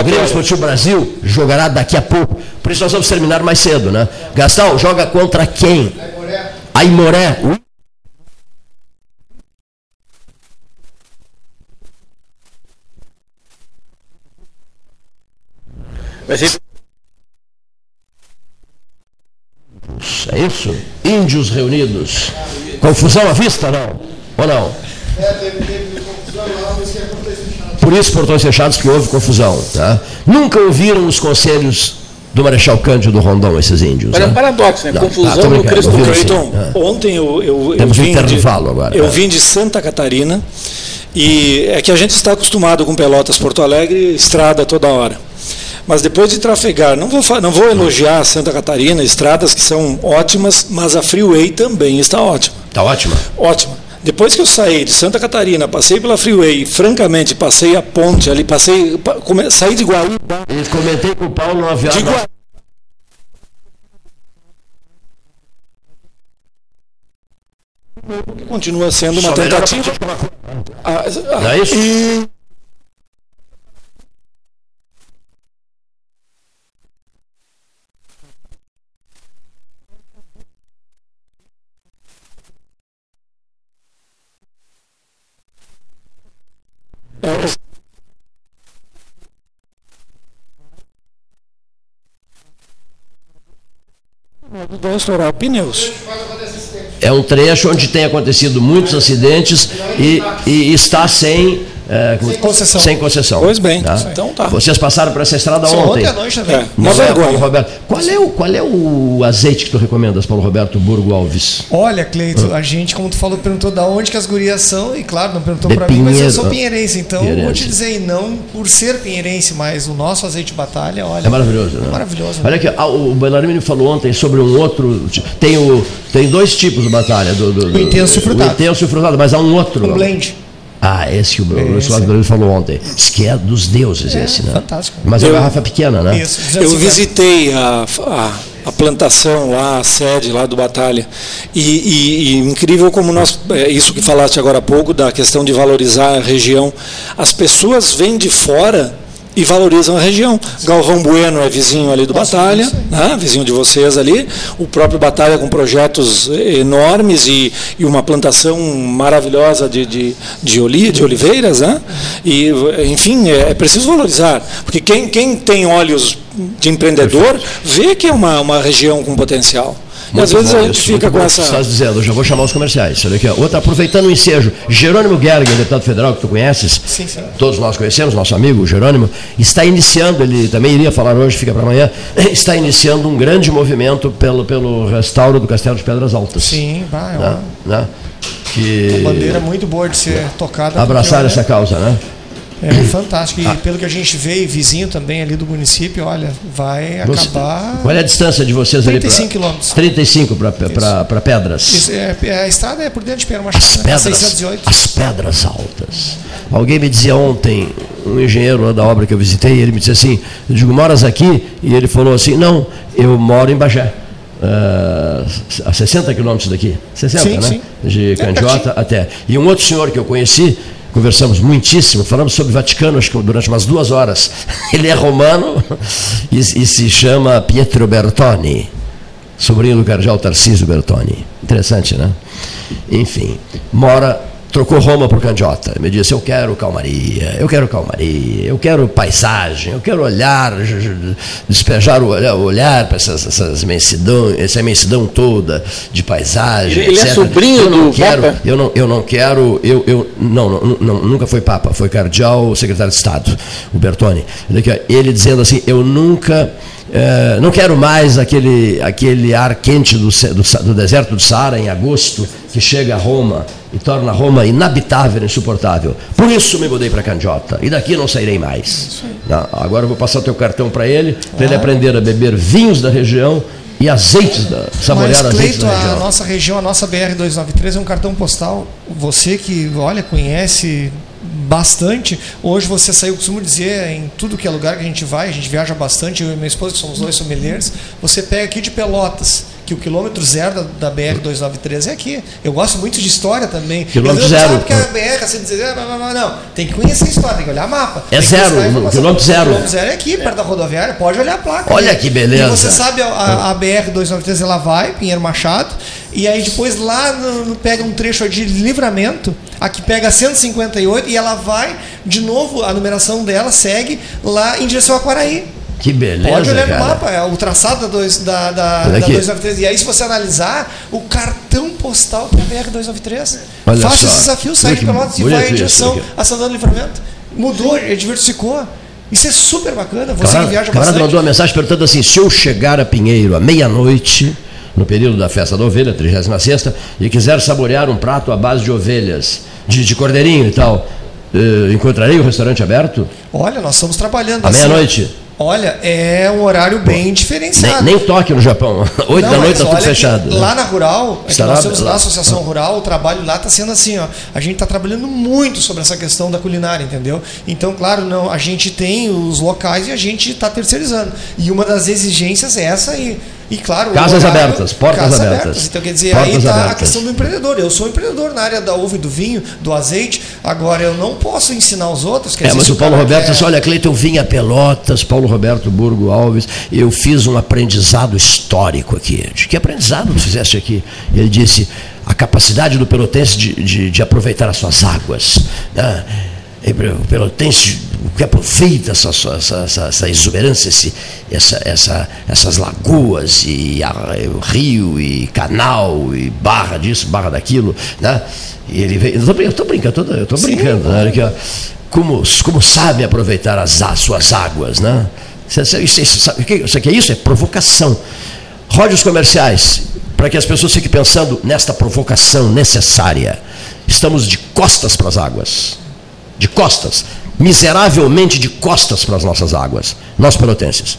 Speaker 2: O Grêmio Esportivo Brasil jogará daqui a pouco. Por isso nós vamos terminar mais cedo, né? Gastão joga contra quem? Aimoré.
Speaker 4: Vai ser
Speaker 2: É isso? Índios reunidos. Confusão à vista, não? Ou não? Por isso, portões fechados, que houve confusão. Tá? Nunca ouviram os conselhos do Marechal Cândido Rondon, esses índios.
Speaker 4: Olha, é um
Speaker 2: né?
Speaker 4: paradoxo, né?
Speaker 2: Não, tá,
Speaker 4: Confusão
Speaker 2: tô
Speaker 4: no Cristo
Speaker 2: ouviram
Speaker 4: Rei.
Speaker 2: sim.
Speaker 5: Cleiton,
Speaker 2: É.
Speaker 5: ontem eu, eu, eu
Speaker 2: Temos um
Speaker 5: vim de,
Speaker 2: agora,
Speaker 5: eu
Speaker 2: é.
Speaker 5: vim de Santa Catarina e é que a gente está acostumado com Pelotas, Porto Alegre, estrada toda hora. Mas depois de trafegar, não vou, não vou elogiar Santa Catarina, estradas que são ótimas, mas a Freeway também está ótima.
Speaker 2: Tá ótima.
Speaker 5: Ótima. Depois que eu saí de Santa Catarina, passei pela Freeway, e, francamente, passei a ponte ali, passei, pa- come- saí de Guaíba,
Speaker 2: Eu comentei com o Paulo no avião.
Speaker 5: de Guaíba continua sendo uma
Speaker 2: Só
Speaker 5: tentativa. Ah, ah,
Speaker 2: Não é isso?
Speaker 5: e- Vai estourar pneus.
Speaker 2: É um trecho onde tem acontecido muitos acidentes e, e está sem, é,
Speaker 6: concessão.
Speaker 2: sem concessão.
Speaker 5: Pois bem,
Speaker 2: tá?
Speaker 5: então tá.
Speaker 2: Vocês passaram por essa estrada
Speaker 6: Sim,
Speaker 2: ontem.
Speaker 6: ontem à noite também.
Speaker 5: É,
Speaker 2: Não
Speaker 5: uma
Speaker 2: é, Paulo. Roberto? Qual é, o, qual é o azeite que tu recomendas, Paulo Roberto Burgo Alves?
Speaker 6: Olha, Cleito, a gente, como tu falou, perguntou da onde que as gurias são, e claro, não perguntou pra mim, mas eu sou pinheirense, então
Speaker 2: Pinheirense.
Speaker 6: vou te dizer, e não por ser pinheirense, mas o nosso azeite batalha, olha.
Speaker 2: É maravilhoso, né?
Speaker 6: Maravilhoso.
Speaker 2: Olha aqui, ah, o Belarmino falou ontem sobre um outro. Tem, o, tem dois tipos de batalha. Do, do, do-
Speaker 6: O intenso e o frutado.
Speaker 2: O intenso e o frutado, mas há um outro.
Speaker 6: Um blend.
Speaker 2: Ah, esse que o Luiz
Speaker 6: Esse.
Speaker 2: Flávio Belarmino falou ontem. Diz que é dos deuses esse, né?
Speaker 6: fantástico.
Speaker 2: Mas é uma garrafa pequena, né?
Speaker 6: Isso,
Speaker 5: Eu
Speaker 6: 250.
Speaker 5: visitei a, a, a plantação lá, a sede lá do Batalha. E, e- e incrível como nós, é isso que falaste agora há pouco, da questão de valorizar a região. As pessoas vêm de fora e valorizam a região. Galvão Bueno é vizinho ali do
Speaker 6: Nossa,
Speaker 5: Batalha, né, vizinho de vocês ali. O próprio Batalha com projetos enormes e, e uma plantação maravilhosa de, de, de, oli, de oliveiras. Né? E, enfim, é, é preciso valorizar. Porque quem, quem tem olhos de empreendedor vê que é uma, uma região com potencial. E às vezes
Speaker 2: bom
Speaker 5: a gente
Speaker 2: isso,
Speaker 5: fica com
Speaker 2: bom o que
Speaker 5: essa.
Speaker 2: você Estás dizendo, eu já vou chamar os comerciais. Olha aqui, ó. Outra, aproveitando o ensejo, Jerônimo Gergen, deputado federal que tu conheces,
Speaker 6: Sim, sim.
Speaker 2: todos nós conhecemos, nosso amigo Jerônimo, está iniciando, ele também iria falar hoje, fica para amanhã, está iniciando um grande movimento pelo, pelo restauro do Castelo de Pedras Altas.
Speaker 6: Sim, vai, é
Speaker 2: Né?
Speaker 6: uma
Speaker 2: Né? Que
Speaker 6: bandeira muito boa de ser tocada.
Speaker 2: abraçar
Speaker 6: porque,
Speaker 2: essa
Speaker 6: né,
Speaker 2: causa, né?
Speaker 6: É fantástico. E pelo que a gente vê, e vizinho também ali do município, olha, vai
Speaker 2: Você-
Speaker 6: acabar.
Speaker 2: Qual é a distância de vocês ali?
Speaker 6: 35
Speaker 2: pra-
Speaker 6: quilômetros.
Speaker 2: 35 para Pedras.
Speaker 6: Isso, é, é, a estrada é por dentro de Pedro
Speaker 2: As
Speaker 6: Machado, né?
Speaker 2: pedras,
Speaker 6: 608.
Speaker 2: as pedras altas. Alguém me dizia ontem, um engenheiro lá da obra que eu visitei, ele me disse assim, eu digo, moras aqui? E ele falou assim, não, eu moro em Bagé. ah, a 60 quilômetros daqui. 60,
Speaker 6: Sim,
Speaker 2: né?
Speaker 6: sim.
Speaker 2: De
Speaker 6: É
Speaker 2: Candiota até. E um outro senhor que eu conheci, conversamos muitíssimo, falamos sobre Vaticano, acho que durante umas duas horas. Ele é romano e, e se chama Pietro Bertoni sobrinho do cardeal Tarcísio Bertoni. Interessante, né? Enfim, mora, trocou Roma por Candiota. Me disse, eu quero calmaria, eu quero calmaria, eu quero paisagem, eu quero olhar, despejar o olhar, olhar para essas, essas imensidão, essa imensidão toda de paisagem.
Speaker 4: Ele- ele é sobrinho
Speaker 2: eu não
Speaker 4: do
Speaker 2: quero,
Speaker 4: Papa?
Speaker 2: Eu não, eu não quero, eu, eu não, não, não, nunca foi Papa, foi cardeal, secretário de Estado, o ó, ele dizendo assim, eu nunca eh, não quero mais aquele, aquele ar quente do, do, do deserto do Saara em agosto, que chega a Roma e torna Roma inabitável, insuportável. Por isso me mudei para Candiota. E daqui não sairei mais. Não, agora eu vou passar o teu cartão para ele, para ele aprender a beber vinhos da região e azeites da. saborear
Speaker 6: Mas,
Speaker 2: azeites
Speaker 6: Cleito,
Speaker 2: da
Speaker 6: a nossa região, a nossa BR-293 é um cartão postal. Você que, olha, conhece bastante. Hoje você saiu, costumo dizer, em tudo que é lugar que a gente vai, a gente viaja bastante, eu e minha esposa, que somos dois sommeliers, você pega aqui de Pelotas, que o quilômetro zero da, da BR-293 é aqui. Eu gosto muito de história também.
Speaker 2: Quilômetro zero.
Speaker 6: Sabe que a BR, assim, dizer, "Ah, não, não, não, não. Tem que conhecer a história, tem que olhar mapa.
Speaker 2: É zero, quilômetro zero.
Speaker 6: Quilômetro zero é aqui, perto da rodoviária, pode olhar a placa.
Speaker 2: Olha que beleza.
Speaker 6: E você sabe, a, a, a BR-293 ela vai, Pinheiro Machado, e aí depois lá no, no- pega um trecho de livramento, aqui pega 158 e ela vai, de novo, a numeração dela segue lá em direção a Quaraí.
Speaker 2: Que beleza.
Speaker 6: Pode olhar no
Speaker 2: cara.
Speaker 6: mapa, é o traçado da, dois, da, da, da
Speaker 2: aqui.
Speaker 6: 293. E aí, se você analisar, o cartão postal para a BR-293.
Speaker 2: Olha
Speaker 6: Faça esse desafio, sai de Pelotas e vai em direção a Santana do Livramento. Mudou, diversificou. Isso é super bacana. Você
Speaker 2: Camarada,
Speaker 6: que viaja
Speaker 2: camarada
Speaker 6: bastante.
Speaker 2: mandou uma mensagem perguntando assim: se eu chegar a Pinheiro à meia-noite, no período da festa da ovelha, 36, e quiser saborear um prato à base de ovelhas, de, de cordeirinho e tal, eh, encontrarei o restaurante aberto?
Speaker 6: Olha, nós estamos trabalhando
Speaker 2: À
Speaker 6: assim,
Speaker 2: meia-noite?
Speaker 6: Olha, é um horário bem
Speaker 2: Nem,
Speaker 6: diferenciado.
Speaker 2: nem toque no Japão. Oito da noite está tudo fechado.
Speaker 6: Lá na Rural, é nós temos lá
Speaker 2: lá-
Speaker 6: a Associação Rural, o trabalho lá está sendo assim, ó. A gente está trabalhando muito sobre essa questão da culinária, entendeu? Então, claro, não, a gente tem os locais e a gente está terceirizando. E uma das exigências é essa aí. E claro, o
Speaker 2: Casas
Speaker 6: horário-
Speaker 2: abertas, portas
Speaker 6: casas
Speaker 2: abertas.
Speaker 6: Então, quer dizer,
Speaker 2: Portas
Speaker 6: aí está a
Speaker 2: abertas.
Speaker 6: questão do empreendedor. Eu sou empreendedor na área da uva e do vinho, do azeite. Agora, eu não posso ensinar os outros. Quer
Speaker 2: É,
Speaker 6: dizer,
Speaker 2: mas o Paulo Roberto
Speaker 6: quer-
Speaker 2: disse, olha, Cleiton, eu vim a Pelotas, Paulo Roberto Burgo Alves, eu fiz um aprendizado histórico aqui. De que aprendizado tu fizeste aqui? Ele disse, a capacidade do pelotense de, de, de aproveitar as suas águas. né? Pelotense que aproveita essa, essa, essa, essa exuberância, esse, essa, essa, essas lagoas, e a, o rio, e canal, e barra disso, barra daquilo, né? E ele vem, eu estou brincando, eu estou brincando, né? Aqui, ó, como, como sabe aproveitar as, as suas águas, né? Isso, isso, isso, isso aqui é isso? É provocação. Rode os comerciais, para que as pessoas fiquem pensando nesta provocação necessária. Estamos de costas para as águas. De costas. Miseravelmente de costas para as nossas águas. Nós pelotenses.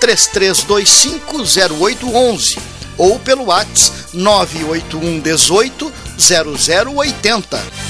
Speaker 10: 33250811 ou pelo WhatsApp 981 18 0080.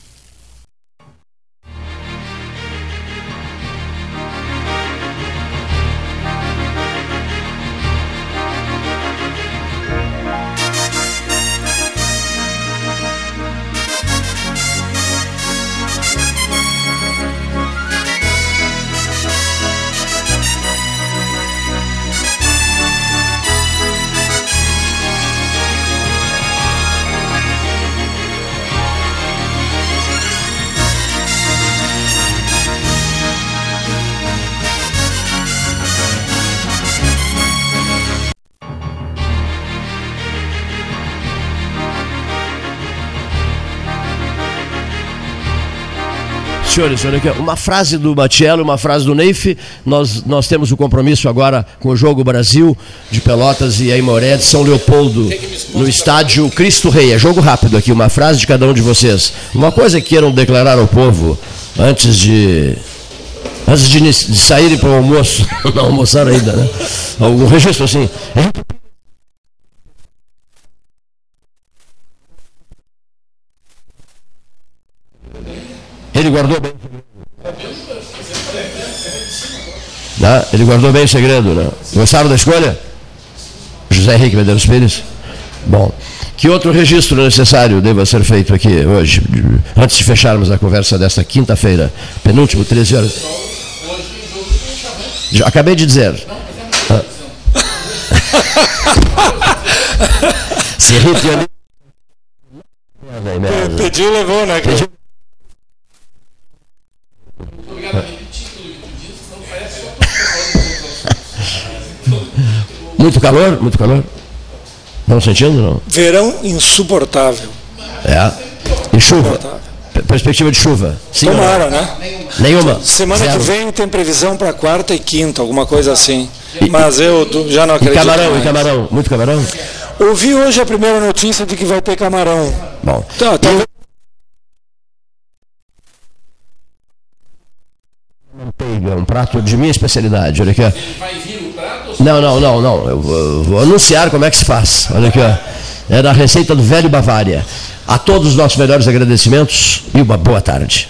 Speaker 2: Senhores, olha aqui, uma frase do Batiello, uma frase do Neif. Nós, nós temos o compromisso agora com o Jogo Brasil de Pelotas e Aimoré de São Leopoldo, no estádio Cristo Rei. É jogo rápido aqui, uma frase de cada um de vocês. Uma coisa que queiram declarar ao povo antes de. Antes de, de saírem para o almoço, não almoçaram ainda, né? Algum registro assim. Ele guardou bem. Né? Ele guardou bem o segredo. Né? Gostaram da escolha? José Henrique Medeiros Pires? Bom. Que outro registro necessário deva ser feito aqui hoje, antes de fecharmos a conversa desta quinta-feira, penúltimo, 13 horas? Já acabei de dizer. Ah. Se.
Speaker 5: Pediu, levou, né?
Speaker 2: Pediu. Muito calor? Muito calor? Não sentindo, não?
Speaker 5: Verão insuportável.
Speaker 2: É. E chuva? Perspectiva de chuva? Sim
Speaker 5: Tomara, né?
Speaker 2: Nenhuma?
Speaker 5: Semana
Speaker 2: Zero.
Speaker 5: que vem tem previsão para quarta e quinta, alguma coisa assim. Mas eu já não
Speaker 2: E
Speaker 5: acredito.
Speaker 2: camarão, e
Speaker 5: mais.
Speaker 2: camarão? Muito camarão?
Speaker 5: Ouvi hoje a primeira notícia de que vai ter camarão.
Speaker 2: Bom.
Speaker 5: Tá, talvez
Speaker 2: Manteiga, um prato de minha especialidade. Olha aqui, ó. Não, não, não, não. Eu vou, vou anunciar como é que se faz. Olha aqui, ó. É da receita do velho Bavária. A todos os nossos melhores agradecimentos e uma boa tarde.